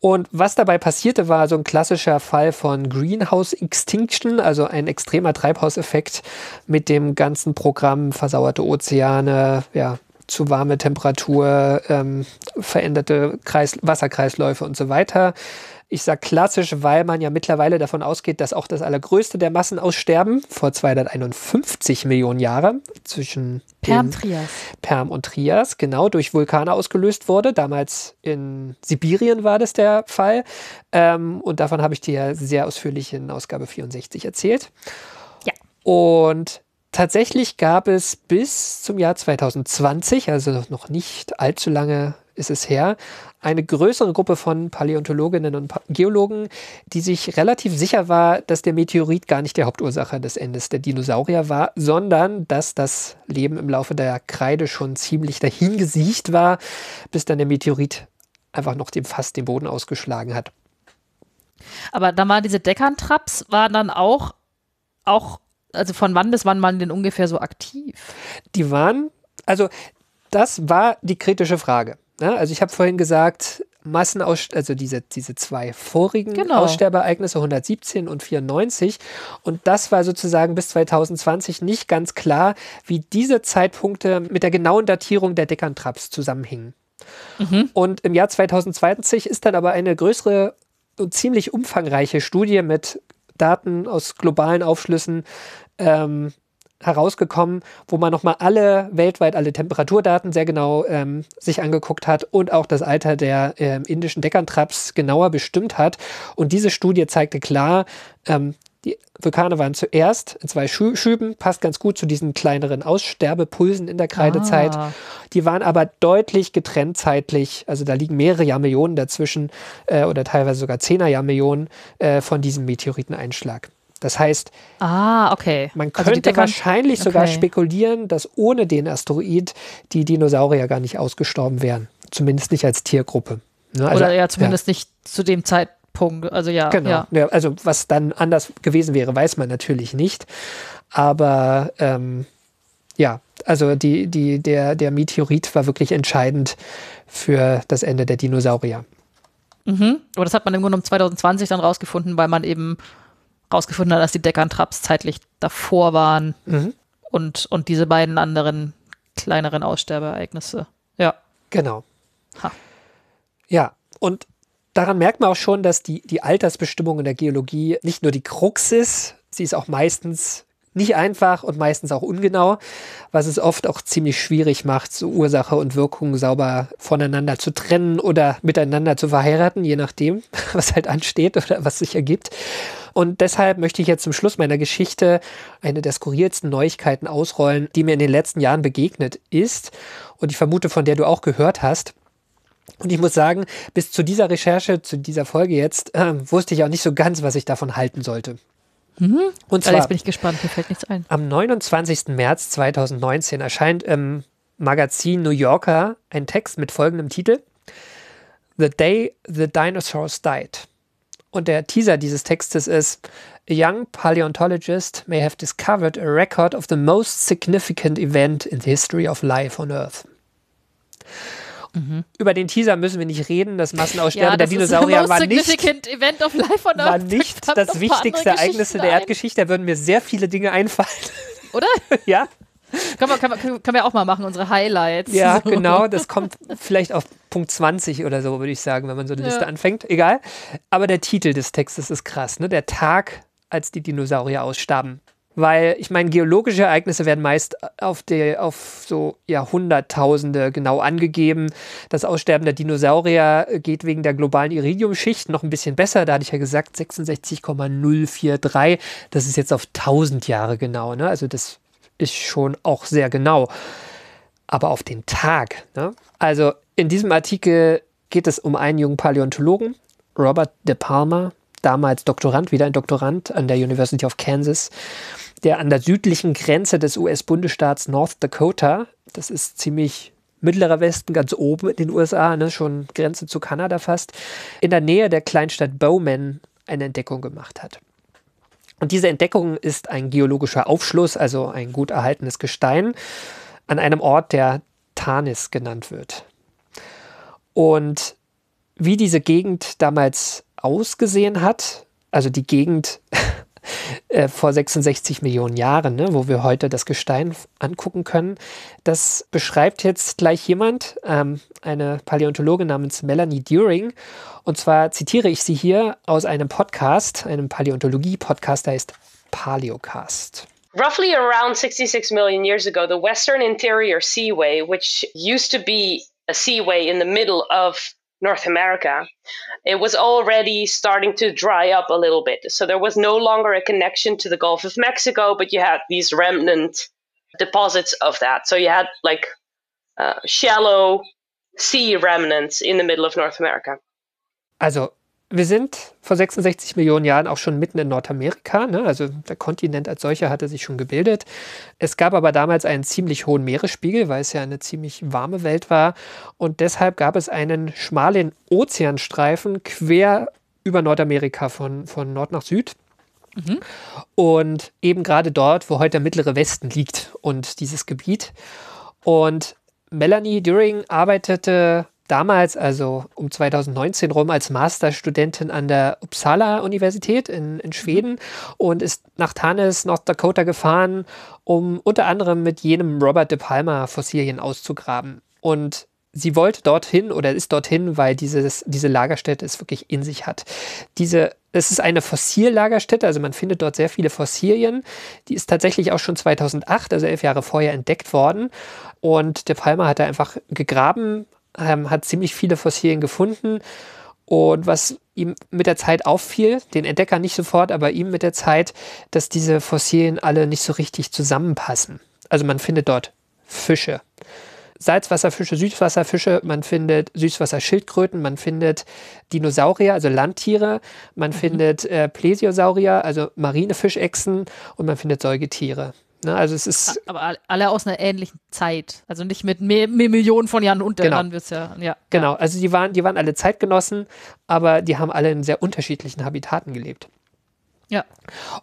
Und was dabei passierte, war so ein klassischer Fall von Greenhouse Extinction, also ein extremer Treibhauseffekt mit dem ganzen Programm versauerte Ozeane, ja, zu warme Temperatur, ähm, veränderte Kreis Wasserkreisläufe und so weiter. Ich sage klassisch, weil man ja mittlerweile davon ausgeht, dass auch das allergrößte der Massenaussterben vor 251 Millionen Jahren zwischen Perm, Trias. Perm und Trias, genau, durch Vulkane ausgelöst wurde. Damals in Sibirien war das der Fall. Ähm, und davon habe ich dir sehr ausführlich in Ausgabe 64 erzählt. Ja. Und Tatsächlich gab es bis zum Jahr 2020, also noch nicht allzu lange ist es her, eine größere Gruppe von Paläontologinnen und Geologen, die sich relativ sicher war, dass der Meteorit gar nicht die Hauptursache des Endes der Dinosaurier war, sondern dass das Leben im Laufe der Kreide schon ziemlich dahingesiecht war, bis dann der Meteorit einfach noch dem fast den Boden ausgeschlagen hat. Aber da mal diese Deckerntraps waren dann auch, auch, also von wann bis wann waren denn ungefähr so aktiv? Die waren, also das war die kritische Frage. Ja, also ich habe vorhin gesagt, Massenaus also diese, diese zwei vorigen genau. Aussterbeereignisse 117 und 94 und das war sozusagen bis 2020 nicht ganz klar, wie diese Zeitpunkte mit der genauen Datierung der Deckerntraps zusammenhingen. Mhm. Und im Jahr 2020 ist dann aber eine größere und ziemlich umfangreiche Studie mit Daten aus globalen Aufschlüssen ähm, herausgekommen, wo man nochmal alle, weltweit alle Temperaturdaten sehr genau ähm, sich angeguckt hat und auch das Alter der ähm, indischen Deckerntraps genauer bestimmt hat. Und diese Studie zeigte klar, ähm, die Vulkane waren zuerst in zwei Schü Schüben, passt ganz gut zu diesen kleineren Aussterbepulsen in der Kreidezeit. Ah. Die waren aber deutlich getrennt zeitlich. Also da liegen mehrere Jahrmillionen dazwischen äh, oder teilweise sogar zehner Jahrmillionen äh, von diesem Meteoriteneinschlag. Das heißt, ah, okay. man also könnte also wahrscheinlich okay. sogar spekulieren, dass ohne den Asteroid die Dinosaurier gar nicht ausgestorben wären. Zumindest nicht als Tiergruppe. Ne? Also, Oder ja, zumindest ja. nicht zu dem Zeitpunkt. Also ja. Genau. Ja. ja. also was dann anders gewesen wäre, weiß man natürlich nicht. Aber ähm, ja, also die, die, der, der Meteorit war wirklich entscheidend für das Ende der Dinosaurier. Mhm. Aber das hat man im Grunde um 2020 dann rausgefunden, weil man eben rausgefunden hat, dass die Deckern-Traps zeitlich davor waren mhm. und, und diese beiden anderen kleineren Aussterbeereignisse. Ja. Genau. Ha. Ja, und daran merkt man auch schon, dass die, die Altersbestimmung in der Geologie nicht nur die Krux ist, sie ist auch meistens nicht einfach und meistens auch ungenau, was es oft auch ziemlich schwierig macht, so Ursache und Wirkung sauber voneinander zu trennen oder miteinander zu verheiraten, je nachdem, was halt ansteht oder was sich ergibt. Und deshalb möchte ich jetzt zum Schluss meiner Geschichte eine der skurrilsten Neuigkeiten ausrollen, die mir in den letzten Jahren begegnet ist und ich vermute, von der du auch gehört hast. Und ich muss sagen, bis zu dieser Recherche, zu dieser Folge jetzt, äh, wusste ich auch nicht so ganz, was ich davon halten sollte. Mhm. Und zwar, jetzt bin ich gespannt, mir fällt nichts ein. Am 29. März 2019 erscheint im Magazin New Yorker ein Text mit folgendem Titel: The Day the Dinosaurs Died. Und der Teaser dieses Textes ist: A young paleontologist may have discovered a record of the most significant event in the history of life on Earth. Mhm. Über den Teaser müssen wir nicht reden. Das Massenaussterben ja, das der Dinosaurier war nicht, war nicht das wichtigste Ereignis in der Erdgeschichte. Da würden mir sehr viele Dinge einfallen. Oder? ja. Können wir, können, können wir auch mal machen, unsere Highlights. Ja, so. genau. Das kommt vielleicht auf Punkt 20 oder so, würde ich sagen, wenn man so eine ja. Liste anfängt. Egal. Aber der Titel des Textes ist krass. Ne? Der Tag, als die Dinosaurier ausstarben weil ich meine, geologische Ereignisse werden meist auf, die, auf so Jahrhunderttausende genau angegeben. Das Aussterben der Dinosaurier geht wegen der globalen Iridiumschicht noch ein bisschen besser. Da hatte ich ja gesagt 66,043. Das ist jetzt auf 1000 Jahre genau. Ne? Also das ist schon auch sehr genau. Aber auf den Tag. Ne? Also in diesem Artikel geht es um einen jungen Paläontologen, Robert De Palma, damals Doktorand, wieder ein Doktorand an der University of Kansas der an der südlichen Grenze des US-Bundesstaats North Dakota, das ist ziemlich mittlerer Westen, ganz oben in den USA, ne, schon Grenze zu Kanada fast, in der Nähe der Kleinstadt Bowman eine Entdeckung gemacht hat. Und diese Entdeckung ist ein geologischer Aufschluss, also ein gut erhaltenes Gestein, an einem Ort, der Tanis genannt wird. Und wie diese Gegend damals ausgesehen hat, also die Gegend äh, vor 66 Millionen Jahren, ne, wo wir heute das Gestein angucken können. Das beschreibt jetzt gleich jemand, ähm, eine Paläontologin namens Melanie During. Und zwar zitiere ich sie hier aus einem Podcast, einem Paläontologie-Podcast, der heißt Paleocast. Roughly around 66 million years ago, the Western Interior Seaway, which used to be a seaway in the middle of North America, it was already starting to dry up a little bit. So there was no longer a connection to the Gulf of Mexico, but you had these remnant deposits of that. So you had like uh, shallow sea remnants in the middle of North America. Also wir sind vor 66 Millionen Jahren auch schon mitten in Nordamerika. Ne? Also der Kontinent als solcher hatte sich schon gebildet. Es gab aber damals einen ziemlich hohen Meeresspiegel, weil es ja eine ziemlich warme Welt war. Und deshalb gab es einen schmalen Ozeanstreifen quer über Nordamerika von, von Nord nach Süd. Mhm. Und eben gerade dort, wo heute der mittlere Westen liegt und dieses Gebiet. Und Melanie During arbeitete damals, also um 2019 rum, als Masterstudentin an der Uppsala Universität in, in Schweden mhm. und ist nach Tanis, North Dakota gefahren, um unter anderem mit jenem Robert de Palma Fossilien auszugraben. Und sie wollte dorthin oder ist dorthin, weil dieses, diese Lagerstätte es wirklich in sich hat. Diese, es ist eine Fossillagerstätte, also man findet dort sehr viele Fossilien. Die ist tatsächlich auch schon 2008, also elf Jahre vorher, entdeckt worden. Und der Palmer hat da einfach gegraben, ähm, hat ziemlich viele Fossilien gefunden. Und was ihm mit der Zeit auffiel, den Entdecker nicht sofort, aber ihm mit der Zeit, dass diese Fossilien alle nicht so richtig zusammenpassen. Also man findet dort Fische. Salzwasserfische, Süßwasserfische, man findet Süßwasserschildkröten, man findet Dinosaurier, also Landtiere, man mhm. findet äh, Plesiosaurier, also marine Fischechsen und man findet Säugetiere. Ne, also es ist. Aber alle aus einer ähnlichen Zeit. Also nicht mit mehr, mehr Millionen von Jahren unter. Genau. Dann wird's ja, ja. Genau. Also die waren, die waren alle Zeitgenossen, aber die haben alle in sehr unterschiedlichen Habitaten gelebt. Ja.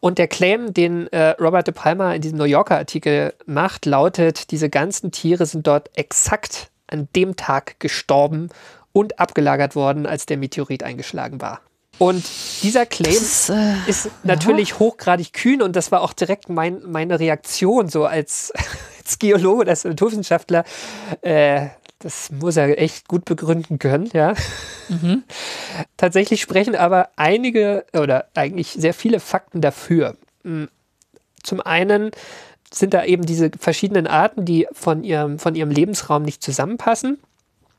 Und der Claim, den äh, Robert de Palma in diesem New Yorker Artikel macht, lautet, diese ganzen Tiere sind dort exakt an dem Tag gestorben und abgelagert worden, als der Meteorit eingeschlagen war. Und dieser Claim ist, äh, ist natürlich ja. hochgradig kühn und das war auch direkt mein, meine Reaktion so als, als Geologe, als Naturwissenschaftler. Äh, das muss er echt gut begründen können, ja. Mhm. Tatsächlich sprechen aber einige oder eigentlich sehr viele Fakten dafür. Hm, zum einen sind da eben diese verschiedenen Arten, die von ihrem, von ihrem Lebensraum nicht zusammenpassen.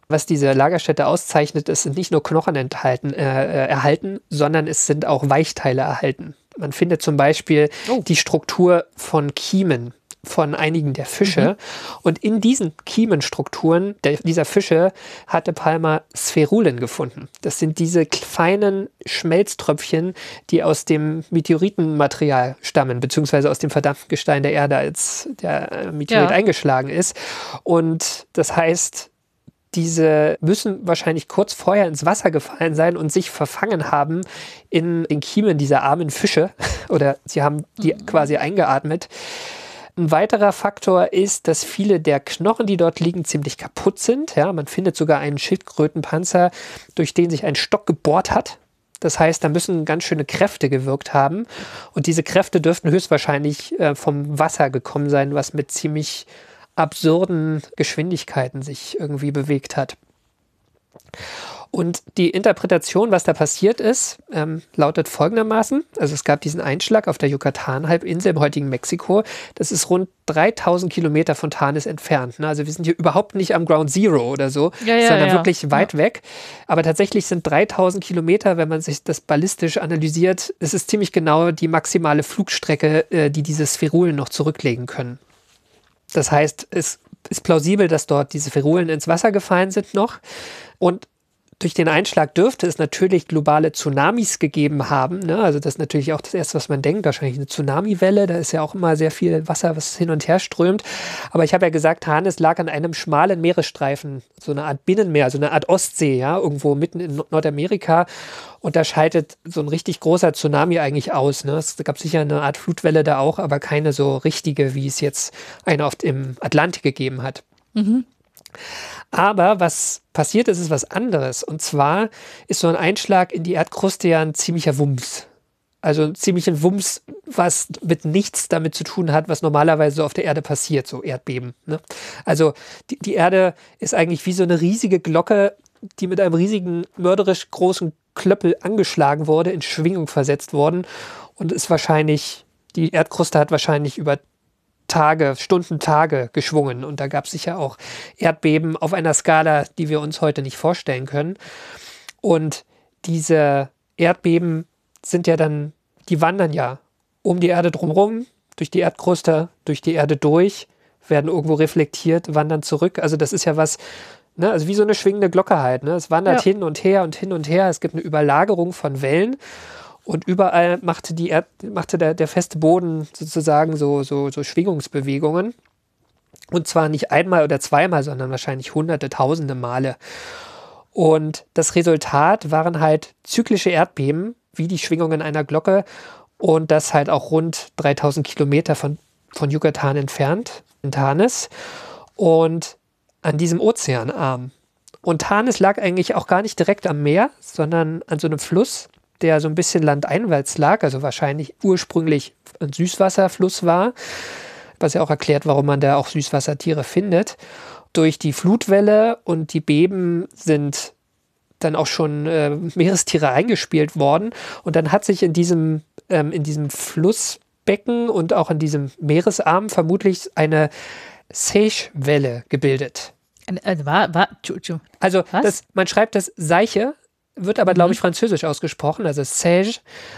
Was diese Lagerstätte auszeichnet, ist, sind nicht nur Knochen enthalten, äh, äh, erhalten, sondern es sind auch Weichteile erhalten. Man findet zum Beispiel oh. die Struktur von Kiemen von einigen der Fische. Mhm. Und in diesen Kiemenstrukturen der, dieser Fische hatte Palmer Spherulen gefunden. Das sind diese feinen Schmelztröpfchen, die aus dem Meteoritenmaterial stammen, beziehungsweise aus dem verdampften Gestein der Erde, als der äh, Meteorit ja. eingeschlagen ist. Und das heißt, diese müssen wahrscheinlich kurz vorher ins Wasser gefallen sein und sich verfangen haben in den Kiemen dieser armen Fische oder sie haben die mhm. quasi eingeatmet. Ein weiterer Faktor ist, dass viele der Knochen, die dort liegen, ziemlich kaputt sind. Ja, man findet sogar einen Schildkrötenpanzer, durch den sich ein Stock gebohrt hat. Das heißt, da müssen ganz schöne Kräfte gewirkt haben. Und diese Kräfte dürften höchstwahrscheinlich äh, vom Wasser gekommen sein, was mit ziemlich absurden Geschwindigkeiten sich irgendwie bewegt hat. Und die Interpretation, was da passiert ist, ähm, lautet folgendermaßen. Also es gab diesen Einschlag auf der Yucatan-Halbinsel im heutigen Mexiko. Das ist rund 3000 Kilometer von Tanis entfernt. Ne? Also wir sind hier überhaupt nicht am Ground Zero oder so, ja, ja, sondern ja. wirklich weit weg. Aber tatsächlich sind 3000 Kilometer, wenn man sich das ballistisch analysiert, es ist ziemlich genau die maximale Flugstrecke, äh, die diese Spherulen noch zurücklegen können. Das heißt, es ist plausibel, dass dort diese Ferulen ins Wasser gefallen sind noch. Und durch den Einschlag dürfte es natürlich globale Tsunamis gegeben haben. Ne? Also das ist natürlich auch das Erste, was man denkt. Wahrscheinlich eine Tsunamiwelle. Da ist ja auch immer sehr viel Wasser, was hin und her strömt. Aber ich habe ja gesagt, Hannes lag an einem schmalen Meeresstreifen, so eine Art Binnenmeer, so eine Art Ostsee, ja, irgendwo mitten in Nordamerika. Und da schaltet so ein richtig großer Tsunami eigentlich aus. Ne? Es gab sicher eine Art Flutwelle da auch, aber keine so richtige, wie es jetzt eine oft im Atlantik gegeben hat. Mhm. Aber was passiert ist, ist was anderes. Und zwar ist so ein Einschlag in die Erdkruste ja ein ziemlicher Wumms. Also ein ziemlicher Wumms, was mit nichts damit zu tun hat, was normalerweise so auf der Erde passiert, so Erdbeben. Ne? Also die, die Erde ist eigentlich wie so eine riesige Glocke, die mit einem riesigen, mörderisch großen Klöppel angeschlagen wurde, in Schwingung versetzt worden und ist wahrscheinlich, die Erdkruste hat wahrscheinlich über Tage, Stunden, Tage geschwungen. Und da gab es sicher auch Erdbeben auf einer Skala, die wir uns heute nicht vorstellen können. Und diese Erdbeben sind ja dann, die wandern ja um die Erde drumherum, durch die Erdkruste, durch die Erde durch, werden irgendwo reflektiert, wandern zurück. Also das ist ja was, Ne? Also wie so eine schwingende Glocke halt. Ne? Es wandert Ja. hin und her und hin und her. Es gibt eine Überlagerung von Wellen. Und überall machte, die Erd machte der, der feste Boden sozusagen so, so, so Schwingungsbewegungen. Und zwar nicht einmal oder zweimal, sondern wahrscheinlich hunderte, tausende Male. Und das Resultat waren halt zyklische Erdbeben, wie die Schwingungen einer Glocke. Und das halt auch rund 3000 Kilometer von, von Yucatan entfernt, in Tanis. Und an diesem Ozeanarm. Und Tanis lag eigentlich auch gar nicht direkt am Meer, sondern an so einem Fluss, der so ein bisschen landeinwärts lag, also wahrscheinlich ursprünglich ein Süßwasserfluss war, was ja auch erklärt, warum man da auch Süßwassertiere findet. Durch die Flutwelle und die Beben sind dann auch schon äh, Meerestiere eingespielt worden. Und dann hat sich in diesem, ähm, in diesem Flussbecken und auch in diesem Meeresarm vermutlich eine Seiche-Welle gebildet. Also, war, war, tschu, tschu. Also das, man schreibt das Seiche, wird aber, glaube ich, französisch ausgesprochen, also Sage,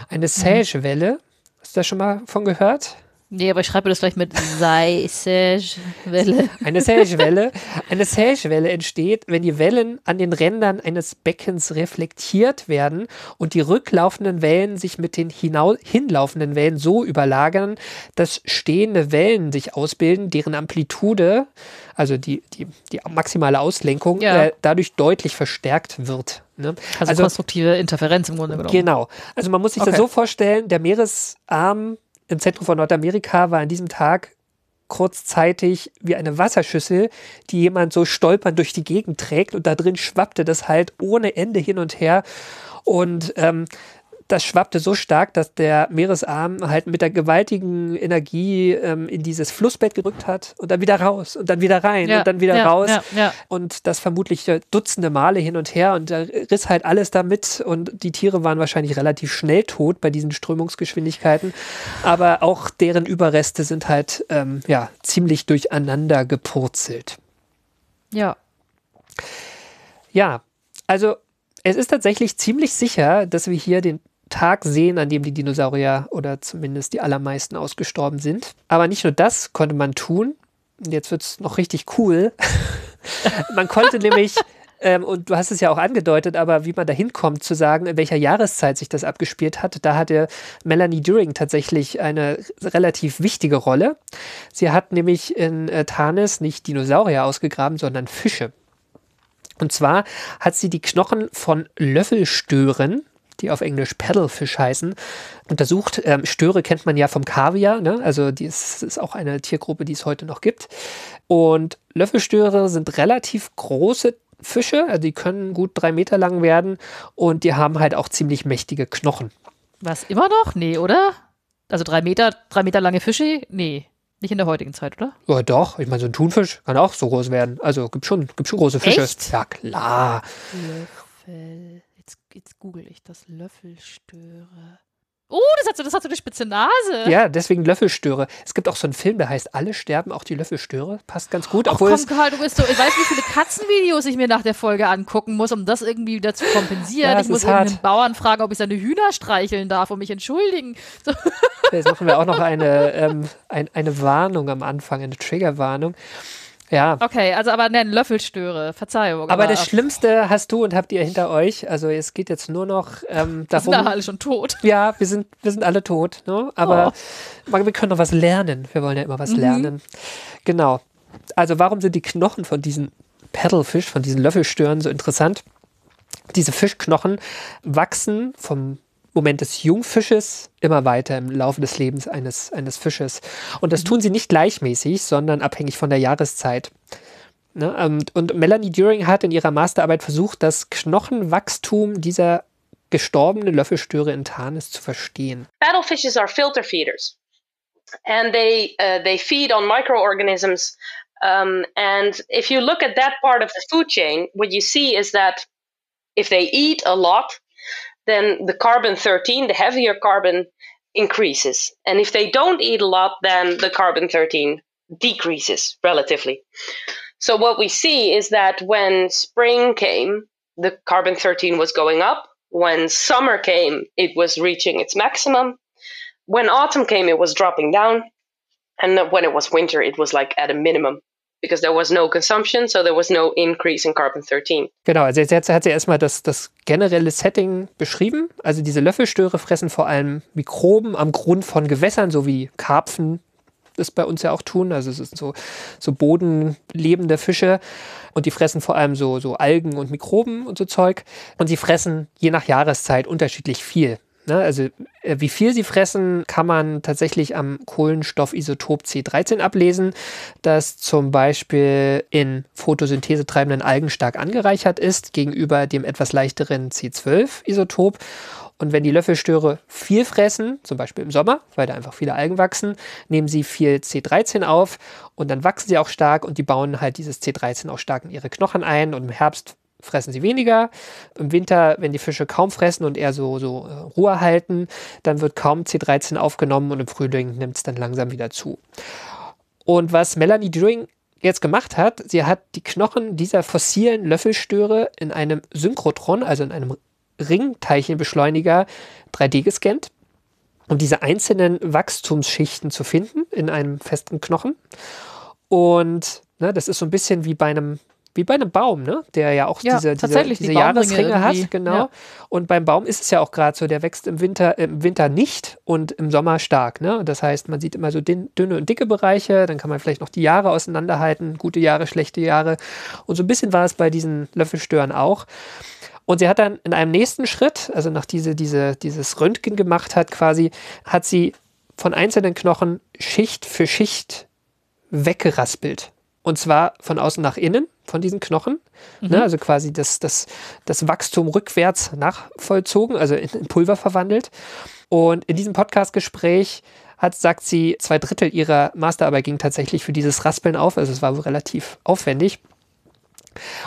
eine Sage-Welle. Hast du da schon mal von gehört? Nee, aber ich schreibe das gleich mit sei, Sage, Welle. Eine Sage-Welle. Eine Sage-Welle entsteht, wenn die Wellen an den Rändern eines Beckens reflektiert werden und die rücklaufenden Wellen sich mit den hinlaufenden Wellen so überlagern, dass stehende Wellen sich ausbilden, deren Amplitude, also die, die, die maximale Auslenkung, Ja. äh, dadurch deutlich verstärkt wird. Ne? Also, konstruktive Interferenz im Grunde genommen. Genau. Also man muss sich das Okay. so vorstellen, der Meeresarm im Zentrum von Nordamerika war an diesem Tag kurzzeitig wie eine Wasserschüssel, die jemand so stolpernd durch die Gegend trägt und da drin schwappte das halt ohne Ende hin und her. Und ähm, das schwappte so stark, dass der Meeresarm halt mit der gewaltigen Energie ähm, in dieses Flussbett gerückt hat und dann wieder raus und dann wieder rein Ja, und dann wieder ja, raus ja, und das vermutlich Dutzende Male hin und her und da riss halt alles damit und die Tiere waren wahrscheinlich relativ schnell tot bei diesen Strömungsgeschwindigkeiten, aber auch deren Überreste sind halt ähm, ja ziemlich durcheinander gepurzelt. Ja. Ja, also es ist tatsächlich ziemlich sicher, dass wir hier den Tag sehen, an dem die Dinosaurier oder zumindest die allermeisten ausgestorben sind. Aber nicht nur das konnte man tun. Und Jetzt wird es noch richtig cool. man konnte nämlich, ähm, und du hast es ja auch angedeutet, aber wie man da hinkommt, zu sagen, in welcher Jahreszeit sich das abgespielt hat, da hatte Melanie During tatsächlich eine relativ wichtige Rolle. Sie hat nämlich in äh, Tanis nicht Dinosaurier ausgegraben, sondern Fische. Und zwar hat sie die Knochen von Löffelstören, die auf Englisch Paddlefish heißen, untersucht. Ähm, Störe kennt man ja vom Kaviar, ne? also die ist, ist auch eine Tiergruppe, die es heute noch gibt. Und Löffelstöre sind relativ große Fische, also die können gut drei Meter lang werden und die haben halt auch ziemlich mächtige Knochen. Was, immer noch? Nee, oder? Also drei Meter, drei Meter lange Fische? Nee. Nicht in der heutigen Zeit, oder? Ja, doch, ich meine, so ein Thunfisch kann auch so groß werden. Also gibt schon, gibt schon große Fische. Echt? Ja, klar. Löffel. Jetzt, google ich das. Löffelstöre. Oh, das hat, so, das hat so eine spitze Nase. Ja, deswegen Löffelstöre. Es gibt auch so einen Film, der heißt Alle sterben, auch die Löffelstöre. Passt ganz gut. Ach Obwohl komm, Karl, du bist so, ich weiß, wie viele Katzenvideos ich mir nach der Folge angucken muss, um das irgendwie wieder zu kompensieren. Ja, ich muss hart. irgendeinen Bauern fragen, ob ich seine Hühner streicheln darf und mich entschuldigen. So. jetzt machen wir auch noch eine, ähm, ein, eine Warnung am Anfang, eine Triggerwarnung. Ja, Okay, also aber nein, Löffelstöre, Verzeihung. aber das Schlimmste hast du und habt ihr hinter euch. Also es geht jetzt nur noch ähm, Wir sind darum. da alle schon tot. Ja, wir sind, wir sind alle tot, ne? aber man- wir können noch was lernen. Wir wollen ja immer was lernen. Genau. Also warum sind die Knochen von diesen Paddlefish, von diesen Löffelstören so interessant? Diese Fischknochen wachsen vom Moment des Jungfisches immer weiter im Laufe des Lebens eines, eines Fisches. Und das tun sie nicht gleichmäßig, sondern abhängig von der Jahreszeit. Ne? Und, und Melanie During hat in ihrer Masterarbeit versucht, das Knochenwachstum dieser gestorbenen Löffelstöre in Tarnis zu verstehen. Paddlefishes are filter feeders, and they uh, they feed on microorganisms. Um, and if you look at that part of the food chain, what you see is that if they eat a lot, then the carbon 13, the heavier carbon, increases. And if they don't eat a lot, then the carbon 13 decreases relatively. So what we see is that when spring came, the carbon 13 was going up. When summer came, it was reaching its maximum. When autumn came, it was dropping down. And when it was winter, it was like at a minimum. Because there was no consumption, so there was no increase in carbon 13. Genau, also jetzt hat sie erstmal das, das generelle Setting beschrieben. Also diese Löffelstöre fressen vor allem Mikroben am Grund von Gewässern, so wie Karpfen das bei uns ja auch tun. Also es sind so, so bodenlebende Fische und die fressen vor allem so, so Algen und Mikroben und so Zeug. Und sie fressen je nach Jahreszeit unterschiedlich viel. Ne? Also äh, wie viel sie fressen, kann man tatsächlich am Kohlenstoffisotop C13 ablesen, das zum Beispiel in Photosynthese treibenden Algen stark angereichert ist gegenüber dem etwas leichteren C12-Isotop. Und wenn die Löffelstöre viel fressen, zum Beispiel im Sommer, weil da einfach viele Algen wachsen, nehmen sie viel C13 auf und dann wachsen sie auch stark und die bauen halt dieses C13 auch stark in ihre Knochen ein und im Herbst fressen sie weniger. Im Winter, wenn die Fische kaum fressen und eher so, so äh, Ruhe halten, dann wird kaum C13 aufgenommen und im Frühling nimmt es dann langsam wieder zu. Und was Melanie Deering jetzt gemacht hat, sie hat die Knochen dieser fossilen Löffelstöre in einem Synchrotron, also in einem Ringteilchenbeschleuniger 3D gescannt, um diese einzelnen Wachstumsschichten zu finden in einem festen Knochen. Und ne, das ist so ein bisschen wie bei einem wie bei einem Baum, ne? der ja auch ja, diese, diese, diese die Jahresringe hat, genau. Ja. Und beim Baum ist es ja auch gerade so, der wächst im Winter, im Winter nicht und im Sommer stark. Ne? Das heißt, man sieht immer so dünne und dicke Bereiche, dann kann man vielleicht noch die Jahre auseinanderhalten, gute Jahre, schlechte Jahre. Und so ein bisschen war es bei diesen Löffelstören auch. Und sie hat dann in einem nächsten Schritt, also nach diese, diese, dieses Röntgen gemacht hat, quasi, hat sie von einzelnen Knochen Schicht für Schicht weggeraspelt. Und zwar von außen nach innen, von diesen Knochen. Ne, mhm. Ne, also quasi das, das, das Wachstum rückwärts nachvollzogen, also in, in Pulver verwandelt. Und in diesem Podcast-Gespräch hat, sagt sie, zwei Drittel ihrer Masterarbeit ging tatsächlich für dieses Raspeln auf. Also es war relativ aufwendig.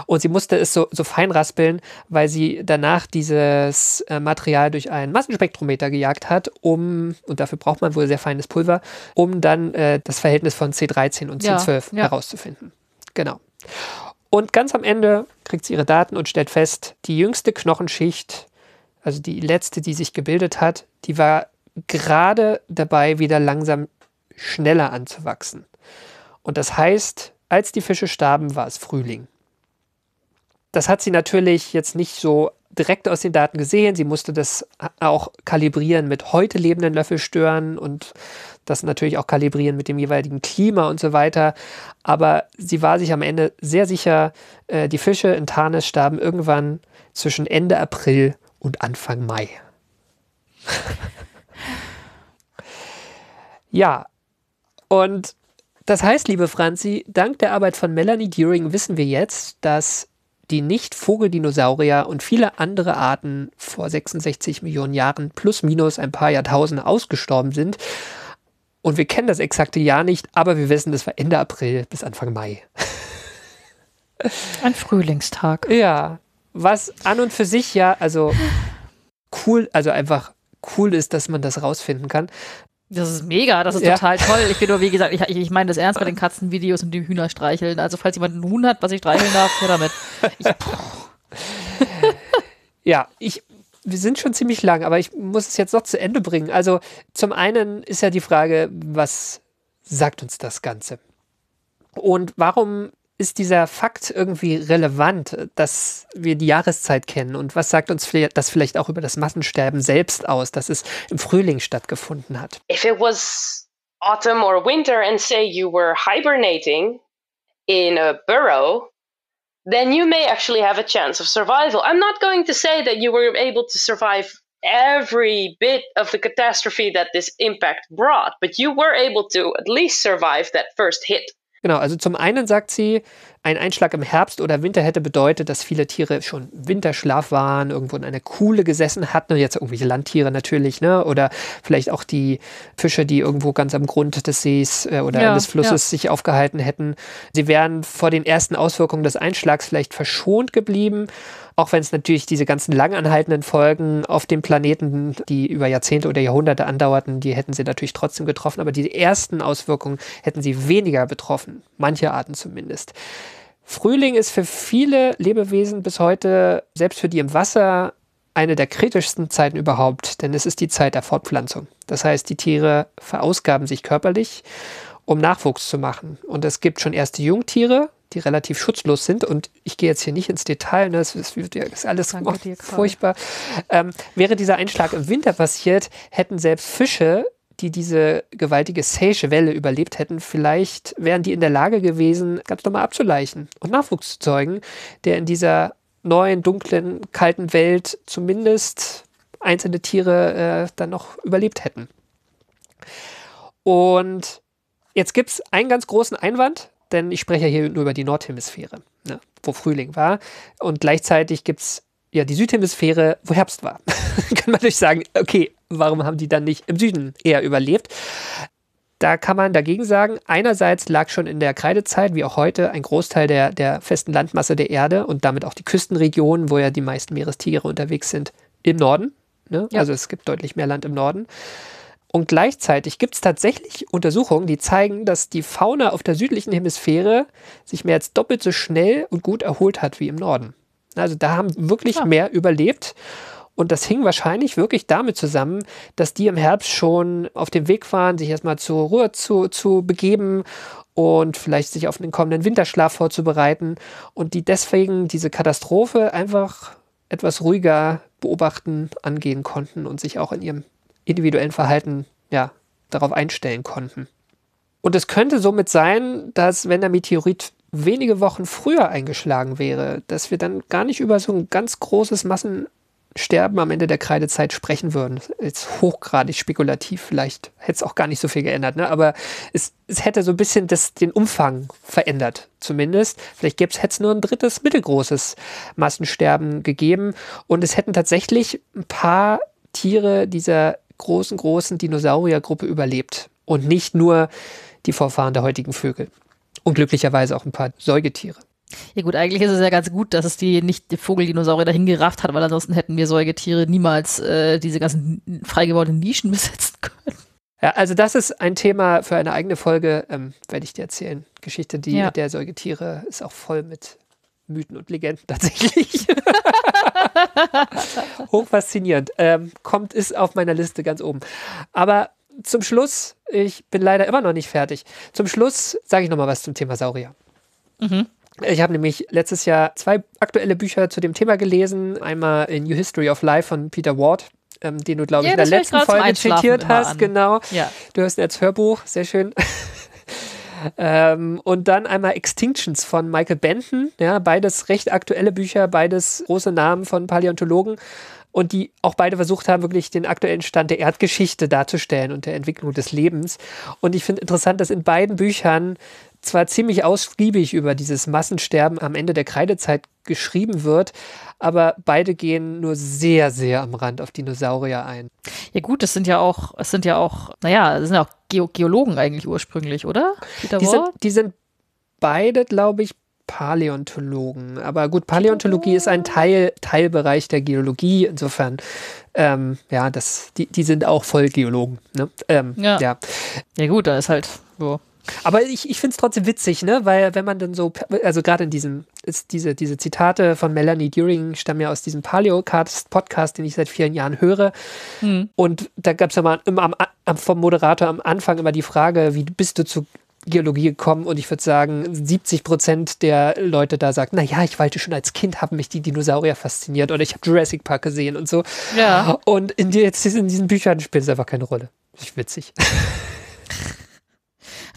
Und sie musste es so, so fein raspeln, weil sie danach dieses äh, Material durch einen Massenspektrometer gejagt hat, um, und dafür braucht man wohl sehr feines Pulver, um dann äh, das Verhältnis von C13 und C12 ja, ja. herauszufinden. Genau. Und ganz am Ende kriegt sie ihre Daten und stellt fest, die jüngste Knochenschicht, also die letzte, die sich gebildet hat, die war gerade dabei, wieder langsam schneller anzuwachsen. Und das heißt, als die Fische starben, war es Frühling. Das hat sie natürlich jetzt nicht so direkt aus den Daten gesehen. Sie musste das auch kalibrieren mit heute lebenden Löffelstören und das natürlich auch kalibrieren mit dem jeweiligen Klima und so weiter. Aber sie war sich am Ende sehr sicher, äh, die Fische in Tarnes starben irgendwann zwischen Ende April und Anfang Mai. ja, und das heißt, liebe Franzi, dank der Arbeit von Melanie Deering wissen wir jetzt, dass die Nicht-Vogeldinosaurier und viele andere Arten vor 66 Millionen Jahren plus minus ein paar Jahrtausende ausgestorben sind. Und wir kennen das exakte Jahr nicht, aber wir wissen, es war Ende April bis Anfang Mai. Ein Frühlingstag. Ja, was an und für sich ja, also cool, also einfach cool ist, dass man das rausfinden kann. Das ist mega, das ist ja. total toll. Ich bin nur, wie gesagt, ich, ich meine das ernst bei den Katzenvideos und dem Hühnerstreicheln. Also falls jemand einen Huhn hat, was ich streicheln darf, nur damit. Ich, ja, ich, wir sind schon ziemlich lang, aber ich muss es jetzt noch zu Ende bringen. Also zum einen ist ja die Frage, was sagt uns das Ganze? Und warum ist dieser Fakt irgendwie relevant, dass wir die Jahreszeit kennen? Und was sagt uns das vielleicht auch über das Massensterben selbst aus, dass es im Frühling stattgefunden hat? If it was autumn or winter and say you were hibernating in a burrow, then you may actually have a chance of survival. I'm not going to say that you were able to survive every bit of the catastrophe that this impact brought, but you were able to at least survive that first hit. Genau, also zum einen sagt sie, ein Einschlag im Herbst oder Winter hätte bedeutet, dass viele Tiere schon Winterschlaf waren, irgendwo in einer Kuhle gesessen hatten, jetzt irgendwelche Landtiere natürlich, ne? Oder vielleicht auch die Fische, die irgendwo ganz am Grund des Sees äh, oder ja, des Flusses ja. sich aufgehalten hätten. Sie wären vor den ersten Auswirkungen des Einschlags vielleicht verschont geblieben auch wenn es natürlich diese ganzen langanhaltenden Folgen auf dem Planeten, die über Jahrzehnte oder Jahrhunderte andauerten, die hätten sie natürlich trotzdem getroffen, aber die ersten Auswirkungen hätten sie weniger betroffen, manche Arten zumindest. Frühling ist für viele Lebewesen bis heute, selbst für die im Wasser, eine der kritischsten Zeiten überhaupt, denn es ist die Zeit der Fortpflanzung. Das heißt, die Tiere verausgaben sich körperlich um Nachwuchs zu machen. Und es gibt schon erste Jungtiere, die relativ schutzlos sind. Und ich gehe jetzt hier nicht ins Detail, ne? das, ist, das ist alles dir, furchtbar. Ähm, wäre dieser Einschlag im Winter passiert, hätten selbst Fische die diese gewaltige Sage-Welle überlebt hätten, vielleicht wären die in der Lage gewesen, ganz normal abzuleichen und Nachwuchs zu zeugen, der in dieser neuen, dunklen, kalten Welt zumindest einzelne Tiere äh, dann noch überlebt hätten. Und jetzt gibt es einen ganz großen Einwand, denn ich spreche hier nur über die Nordhemisphäre, ne, wo Frühling war. Und gleichzeitig gibt es ja die Südhemisphäre, wo Herbst war. kann man natürlich sagen, okay, warum haben die dann nicht im Süden eher überlebt? Da kann man dagegen sagen, einerseits lag schon in der Kreidezeit, wie auch heute, ein Großteil der, der festen Landmasse der Erde und damit auch die Küstenregionen, wo ja die meisten Meerestiere unterwegs sind, im Norden. Ne? Ja. Also es gibt deutlich mehr Land im Norden. Und gleichzeitig gibt es tatsächlich Untersuchungen, die zeigen, dass die Fauna auf der südlichen Hemisphäre sich mehr als doppelt so schnell und gut erholt hat wie im Norden. Also da haben wirklich ja. mehr überlebt. Und das hing wahrscheinlich wirklich damit zusammen, dass die im Herbst schon auf dem Weg waren, sich erstmal zur Ruhe zu, zu begeben und vielleicht sich auf den kommenden Winterschlaf vorzubereiten und die deswegen diese Katastrophe einfach etwas ruhiger beobachten, angehen konnten und sich auch in ihrem individuellen Verhalten ja, darauf einstellen konnten. Und es könnte somit sein, dass wenn der Meteorit wenige Wochen früher eingeschlagen wäre, dass wir dann gar nicht über so ein ganz großes Massensterben am Ende der Kreidezeit sprechen würden. Jetzt hochgradig spekulativ, vielleicht hätte es auch gar nicht so viel geändert, ne? aber es, es hätte so ein bisschen das, den Umfang verändert, zumindest. Vielleicht hätte es nur ein drittes mittelgroßes Massensterben gegeben und es hätten tatsächlich ein paar Tiere dieser großen, großen Dinosauriergruppe überlebt und nicht nur die Vorfahren der heutigen Vögel und glücklicherweise auch ein paar Säugetiere. Ja gut, eigentlich ist es ja ganz gut, dass es die nicht die Vogeldinosaurier dahin gerafft hat, weil ansonsten hätten wir Säugetiere niemals äh, diese ganzen freigebauten Nischen besetzen können. Ja, also das ist ein Thema für eine eigene Folge, ähm, werde ich dir erzählen. Geschichte die, ja. der Säugetiere ist auch voll mit Mythen und Legenden tatsächlich. Hochfaszinierend. Ähm, kommt, ist auf meiner Liste ganz oben. Aber zum Schluss, ich bin leider immer noch nicht fertig. Zum Schluss sage ich noch mal was zum Thema Saurier. Mhm. Ich habe nämlich letztes Jahr zwei aktuelle Bücher zu dem Thema gelesen. Einmal in New History of Life von Peter Ward, ähm, den du, glaube ich, ja, in der letzten Folge zitiert hast. Genau. Ja. Du hörst ihn als Hörbuch, sehr schön. Ähm, und dann einmal Extinctions von Michael Benton. Ja, beides recht aktuelle Bücher, beides große Namen von Paläontologen und die auch beide versucht haben, wirklich den aktuellen Stand der Erdgeschichte darzustellen und der Entwicklung des Lebens. Und ich finde interessant, dass in beiden Büchern zwar ziemlich ausgiebig über dieses Massensterben am Ende der Kreidezeit geschrieben wird, aber beide gehen nur sehr, sehr am Rand auf Dinosaurier ein. Ja gut, das sind ja auch, es sind ja auch, naja, das sind ja auch Ge Geologen eigentlich ursprünglich, oder? Die sind, die sind beide, glaube ich, Paläontologen. Aber gut, Paläontologie ist ein Teil, Teilbereich der Geologie. Insofern, ähm, ja, das, die, die sind auch voll Geologen. Ne? Ähm, ja. ja. Ja, gut, da ist halt so. Aber ich, ich finde es trotzdem witzig, ne? Weil wenn man dann so, also gerade in diesem, ist diese, diese Zitate von Melanie During stammen ja aus diesem Paleo-Podcast, den ich seit vielen Jahren höre. Hm. Und da gab es ja mal immer am, am, vom Moderator am Anfang immer die Frage, wie bist du zu Geologie gekommen und ich würde sagen, 70 Prozent der Leute da sagen, naja, ich wollte schon als Kind, haben mich die Dinosaurier fasziniert oder ich habe Jurassic Park gesehen und so. Ja. Und in, die, jetzt in diesen Büchern spielt es einfach keine Rolle. Das ist witzig.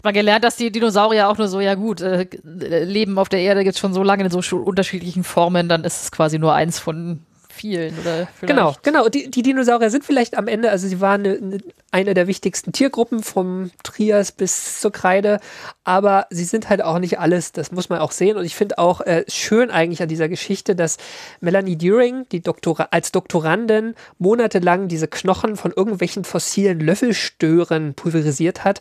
Man gelernt, dass die Dinosaurier auch nur so, ja gut, äh, leben auf der Erde jetzt schon so lange in so unterschiedlichen Formen, dann ist es quasi nur eins von vielen oder vielleicht. Genau, genau. Die, die Dinosaurier sind vielleicht am Ende, also sie waren eine, eine, eine der wichtigsten Tiergruppen vom Trias bis zur Kreide, aber sie sind halt auch nicht alles, das muss man auch sehen. Und ich finde auch äh, schön eigentlich an dieser Geschichte, dass Melanie During, die Doktora als Doktorandin, monatelang diese Knochen von irgendwelchen fossilen Löffelstören pulverisiert hat.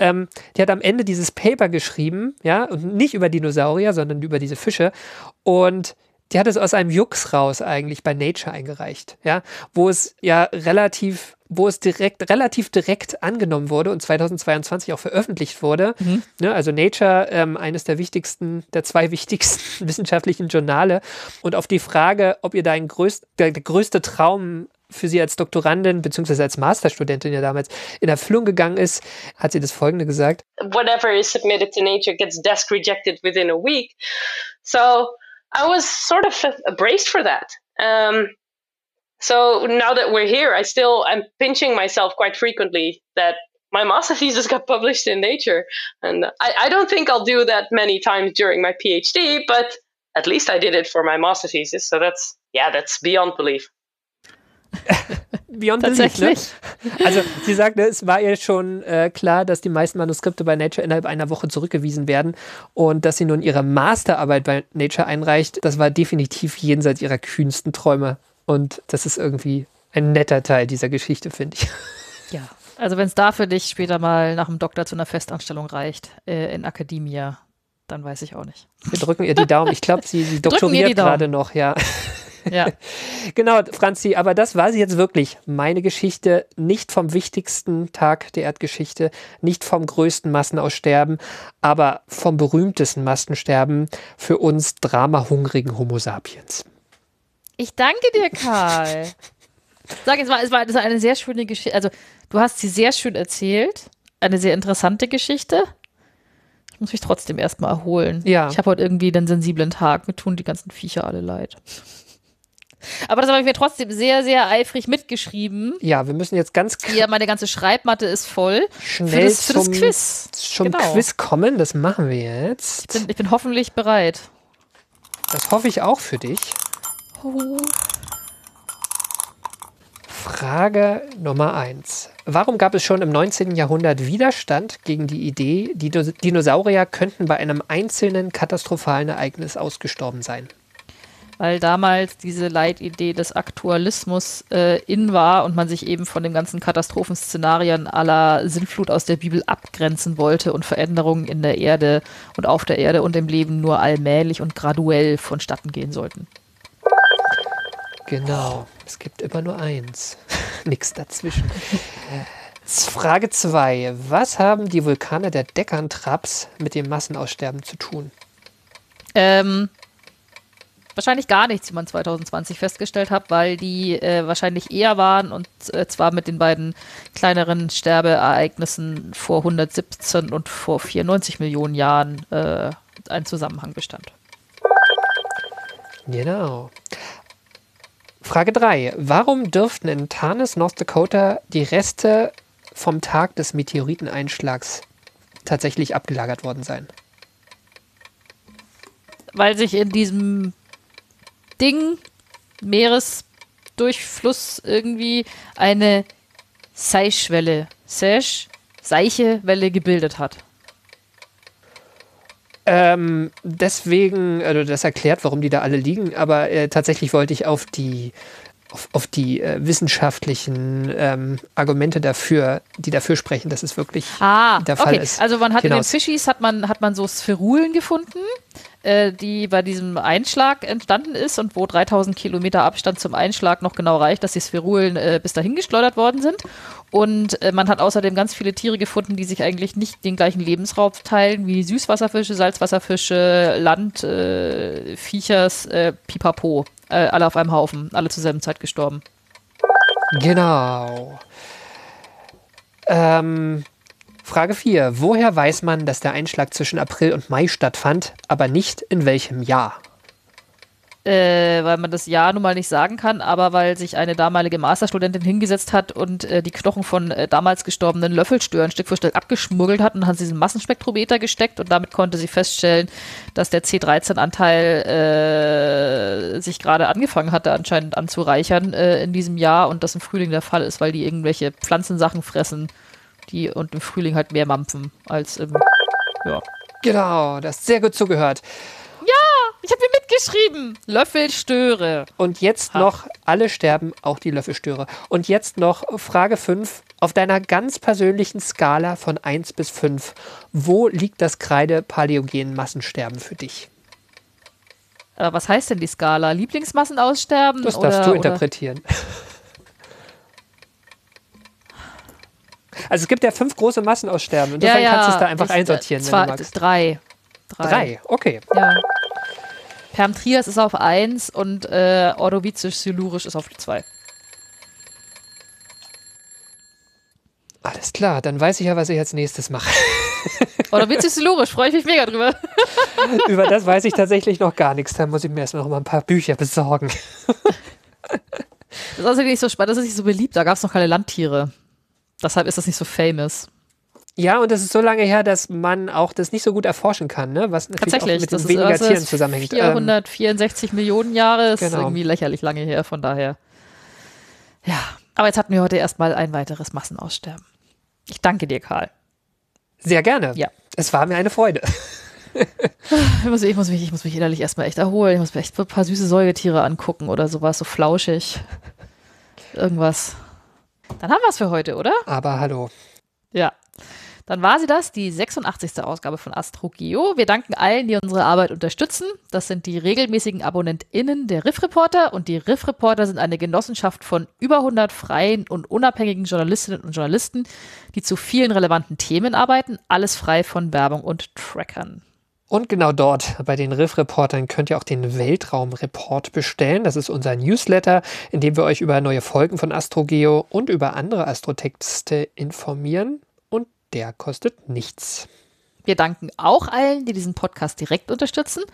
Ähm, die hat am Ende dieses Paper geschrieben, ja, und nicht über Dinosaurier, sondern über diese Fische. Und die hat es aus einem Jux raus eigentlich bei Nature eingereicht, ja, wo es ja relativ, wo es direkt, relativ direkt angenommen wurde und 2022 auch veröffentlicht wurde. Mhm. Ja, also Nature, ähm, eines der wichtigsten, der zwei wichtigsten wissenschaftlichen Journale. Und auf die Frage, ob ihr dein größt, der, der größte Traum für sie als Doktorandin beziehungsweise als Masterstudentin ja damals in Erfüllung gegangen ist, hat sie das folgende gesagt. Whatever is submitted to nature gets desk rejected within a week. So I was sort of braced for that. Um, so now that we're here, I still am pinching myself quite frequently that my master thesis got published in Nature. And I, I don't think I'll do that many times during my PhD, but at least I did it for my master thesis. So that's, yeah, that's beyond belief. Beyond Belief, ne? Also sie sagte, es war ihr schon äh, klar, dass die meisten Manuskripte bei Nature innerhalb einer Woche zurückgewiesen werden und dass sie nun ihre Masterarbeit bei Nature einreicht, das war definitiv jenseits ihrer kühnsten Träume. Und das ist irgendwie ein netter Teil dieser Geschichte, finde ich. Ja, also wenn es da für dich später mal nach dem Doktor zu einer Festanstellung reicht äh, in Akademia, dann weiß ich auch nicht. Wir drücken ihr die Daumen. Ich glaube, sie, sie doktoriert gerade noch, ja. Ja. genau, Franzi, aber das war sie jetzt wirklich. Meine Geschichte, nicht vom wichtigsten Tag der Erdgeschichte, nicht vom größten Massenaussterben, aber vom berühmtesten Massensterben für uns dramahungrigen Homo sapiens. Ich danke dir, Karl. Sag, es war, es war, es war eine sehr schöne Geschichte. Also, du hast sie sehr schön erzählt. Eine sehr interessante Geschichte. Ich muss mich trotzdem erstmal erholen. Ja. Ich habe heute irgendwie den sensiblen Tag. Mir tun die ganzen Viecher alle leid. Aber das habe ich mir trotzdem sehr, sehr eifrig mitgeschrieben. Ja, wir müssen jetzt ganz Ja, meine ganze Schreibmatte ist voll. schnell für das, für zum, das Quiz. zum Genau. Quiz kommen. Das machen wir jetzt. Ich bin, ich bin hoffentlich bereit. Das hoffe ich auch für dich. Frage Nummer eins. Warum gab es schon im 19. Jahrhundert Widerstand gegen die Idee, die Dino- Dinosaurier könnten bei einem einzelnen katastrophalen Ereignis ausgestorben sein? Weil damals diese Leitidee des Aktualismus äh, in war und man sich eben von den ganzen Katastrophenszenarien aller Sintflut aus der Bibel abgrenzen wollte und Veränderungen in der Erde und auf der Erde und im Leben nur allmählich und graduell vonstatten gehen sollten. Genau, es gibt immer nur eins. Nichts dazwischen. Frage 2. Was haben die Vulkane der Deckern-Traps mit dem Massenaussterben zu tun? Ähm, wahrscheinlich gar nichts, wie man 2020 festgestellt hat, weil die äh, wahrscheinlich eher waren und äh, zwar mit den beiden kleineren Sterbeereignissen vor 117 und vor 94 Millionen Jahren äh, ein Zusammenhang bestand. Genau. Frage 3. Warum dürften in Tarnis, North Dakota, die Reste vom Tag des Meteoriteneinschlags tatsächlich abgelagert worden sein? Weil sich in diesem Ding, Meeresdurchfluss, irgendwie eine Seichwelle, Seiche, Seichewelle gebildet hat. Ähm, deswegen, also das erklärt, warum die da alle liegen, aber äh, tatsächlich wollte ich auf die, auf, auf die äh, wissenschaftlichen ähm, Argumente dafür, die dafür sprechen, dass es wirklich Ah, der Fall okay. ist. Also man hat in den hinaus. Fischis hat man, hat man so Spherulen gefunden, äh, die bei diesem Einschlag entstanden ist und wo 3000 Kilometer Abstand zum Einschlag noch genau reicht, dass die Spherulen äh, bis dahin geschleudert worden sind. Und äh, man hat außerdem ganz viele Tiere gefunden, die sich eigentlich nicht den gleichen Lebensraum teilen, wie Süßwasserfische, Salzwasserfische, Landviechers, äh, äh, Pipapo. Alle auf einem Haufen, alle zur selben Zeit gestorben. Genau. Ähm, Frage 4. Woher weiß man, dass der Einschlag zwischen April und Mai stattfand, aber nicht in welchem Jahr? äh, weil man das Jahr nun mal nicht sagen kann, aber weil sich eine damalige Masterstudentin hingesetzt hat und äh, die Knochen von äh, damals gestorbenen Löffelstören Stück für Stück abgeschmuggelt hat und hat sie diesen Massenspektrometer gesteckt und damit konnte sie feststellen, dass der C13-Anteil äh, sich gerade angefangen hatte anscheinend anzureichern äh, in diesem Jahr und das im Frühling der Fall ist, weil die irgendwelche Pflanzensachen fressen, die und im Frühling halt mehr mampfen als im ja. Genau, das ist sehr gut zugehört. Ich habe mir mitgeschrieben. Löffelstöre. Und jetzt Ha. noch, alle sterben, auch die Löffelstöre. Und jetzt noch Frage 5. Auf deiner ganz persönlichen Skala von 1 bis 5, wo liegt das Kreide-Paläogen-Massensterben für dich? Aber was heißt denn die Skala? Lieblingsmassenaussterben? Das oder, darfst du oder? interpretieren. Also es gibt ja fünf große Massenaussterben. Insofern kannst du es da einfach Ich- einsortieren, Zwei, wenn du magst. Drei. Drei. Drei, okay. Ja. Permtrias ist auf 1 und äh, Ordovizisch-Silurisch ist auf 2. Alles klar, dann weiß ich ja, was ich als nächstes mache. Lyrisch, freue ich mich mega drüber. Über das weiß ich tatsächlich noch gar nichts. Da muss ich mir erst noch mal ein paar Bücher besorgen. Das ist also nicht so spannend, das ist nicht so beliebt. Da gab es noch keine Landtiere. Deshalb ist das nicht so famous. Ja, und das ist so lange her, dass man auch das nicht so gut erforschen kann, ne? was natürlich Tatsächlich, auch mit das den weniger also Tieren zusammenhängt. Ähm, 464 Millionen Jahre ist Genau. irgendwie lächerlich lange her, von daher. Ja, aber jetzt hatten wir heute erstmal ein weiteres Massenaussterben. Ich danke dir, Karl. sehr gerne. Ja. Es war mir eine Freude. Ich muss, ich muss, mich, ich muss mich innerlich erstmal echt erholen. Ich muss mir echt ein paar süße Säugetiere angucken oder sowas, so flauschig. Irgendwas. Dann haben wir es für heute, oder? Aber hallo. Ja. Dann war sie das, die 86. Ausgabe von AstroGeo. Wir danken allen, die unsere Arbeit unterstützen. Das sind die regelmäßigen AbonnentInnen der Riff Reporter und die Riff Reporter sind eine Genossenschaft von über 100 freien und unabhängigen Journalistinnen und Journalisten, die zu vielen relevanten Themen arbeiten, alles frei von Werbung und Trackern. Und genau dort, bei den Riff-Reportern, könnt ihr auch den Weltraumreport bestellen. Das ist unser Newsletter, in dem wir euch über neue Folgen von AstroGeo und über andere Astrotexte informieren. Und der kostet nichts. Wir danken auch allen, die diesen Podcast direkt unterstützen.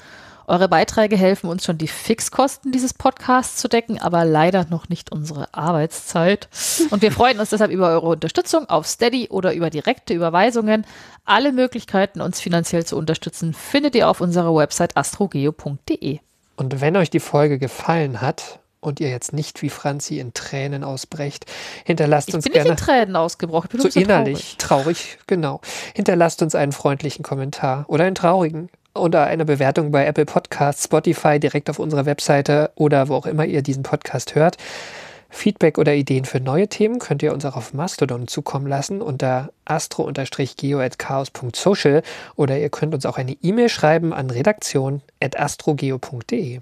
Eure Beiträge helfen uns schon, die Fixkosten dieses Podcasts zu decken, aber leider noch nicht unsere Arbeitszeit. Und wir freuen uns deshalb über eure Unterstützung auf Steady oder über direkte Überweisungen. Alle Möglichkeiten, uns finanziell zu unterstützen, findet ihr auf unserer Website astrogeo.de. Und wenn euch die Folge gefallen hat und ihr jetzt nicht wie Franzi in Tränen ausbrecht, hinterlasst Ich uns bin nicht gerne. in Tränen ausgebrochen, ich bin so innerlich traurig. genau. Hinterlasst uns einen freundlichen Kommentar oder einen traurigen oder eine Bewertung bei Apple Podcasts, Spotify, direkt auf unserer Webseite oder wo auch immer ihr diesen Podcast hört. Feedback oder Ideen für neue Themen könnt ihr uns auch auf Mastodon zukommen lassen unter astro-geo.chaos.social oder ihr könnt uns auch eine E-Mail schreiben an redaktion.astrogeo.de.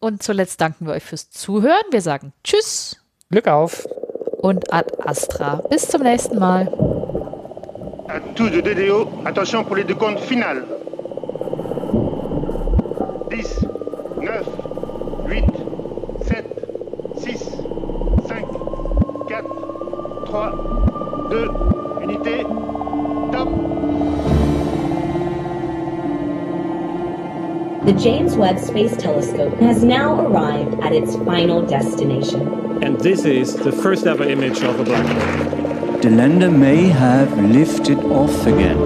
Und zuletzt danken wir euch fürs Zuhören. Wir sagen Tschüss Glück auf! und Ad Astra. Bis zum nächsten Mal. À tous de DDO, attention pour les décomptes finales. The James Webb Space Telescope has now arrived at its final destination. And this is the first ever image of a black hole. The lander may have lifted off again.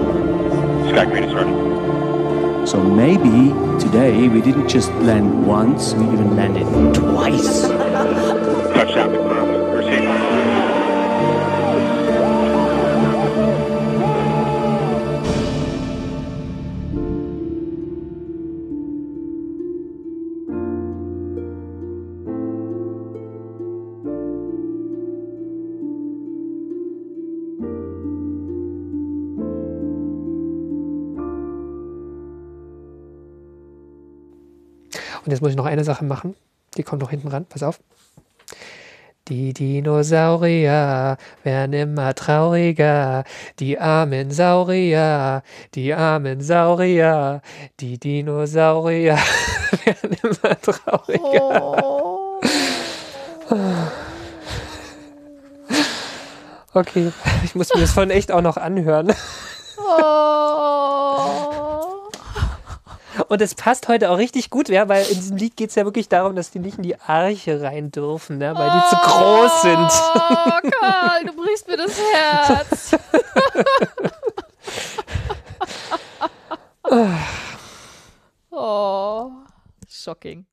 Sky green is running. So maybe today we didn't just land once, we even landed twice. Touchdown confirmed. Receiving. Und jetzt muss ich noch eine Sache machen. Die kommt noch hinten ran. Pass auf. Die Dinosaurier werden immer trauriger. Die armen Saurier, die armen Saurier. Die Dinosaurier werden immer trauriger. Okay, ich muss mir das von echt auch noch anhören. Und es passt heute auch richtig gut, ja, weil in diesem Lied geht es ja wirklich darum, dass die nicht in die Arche rein dürfen, ne, weil die zu groß sind. Oh, Karl, du brichst mir das Herz. oh, shocking.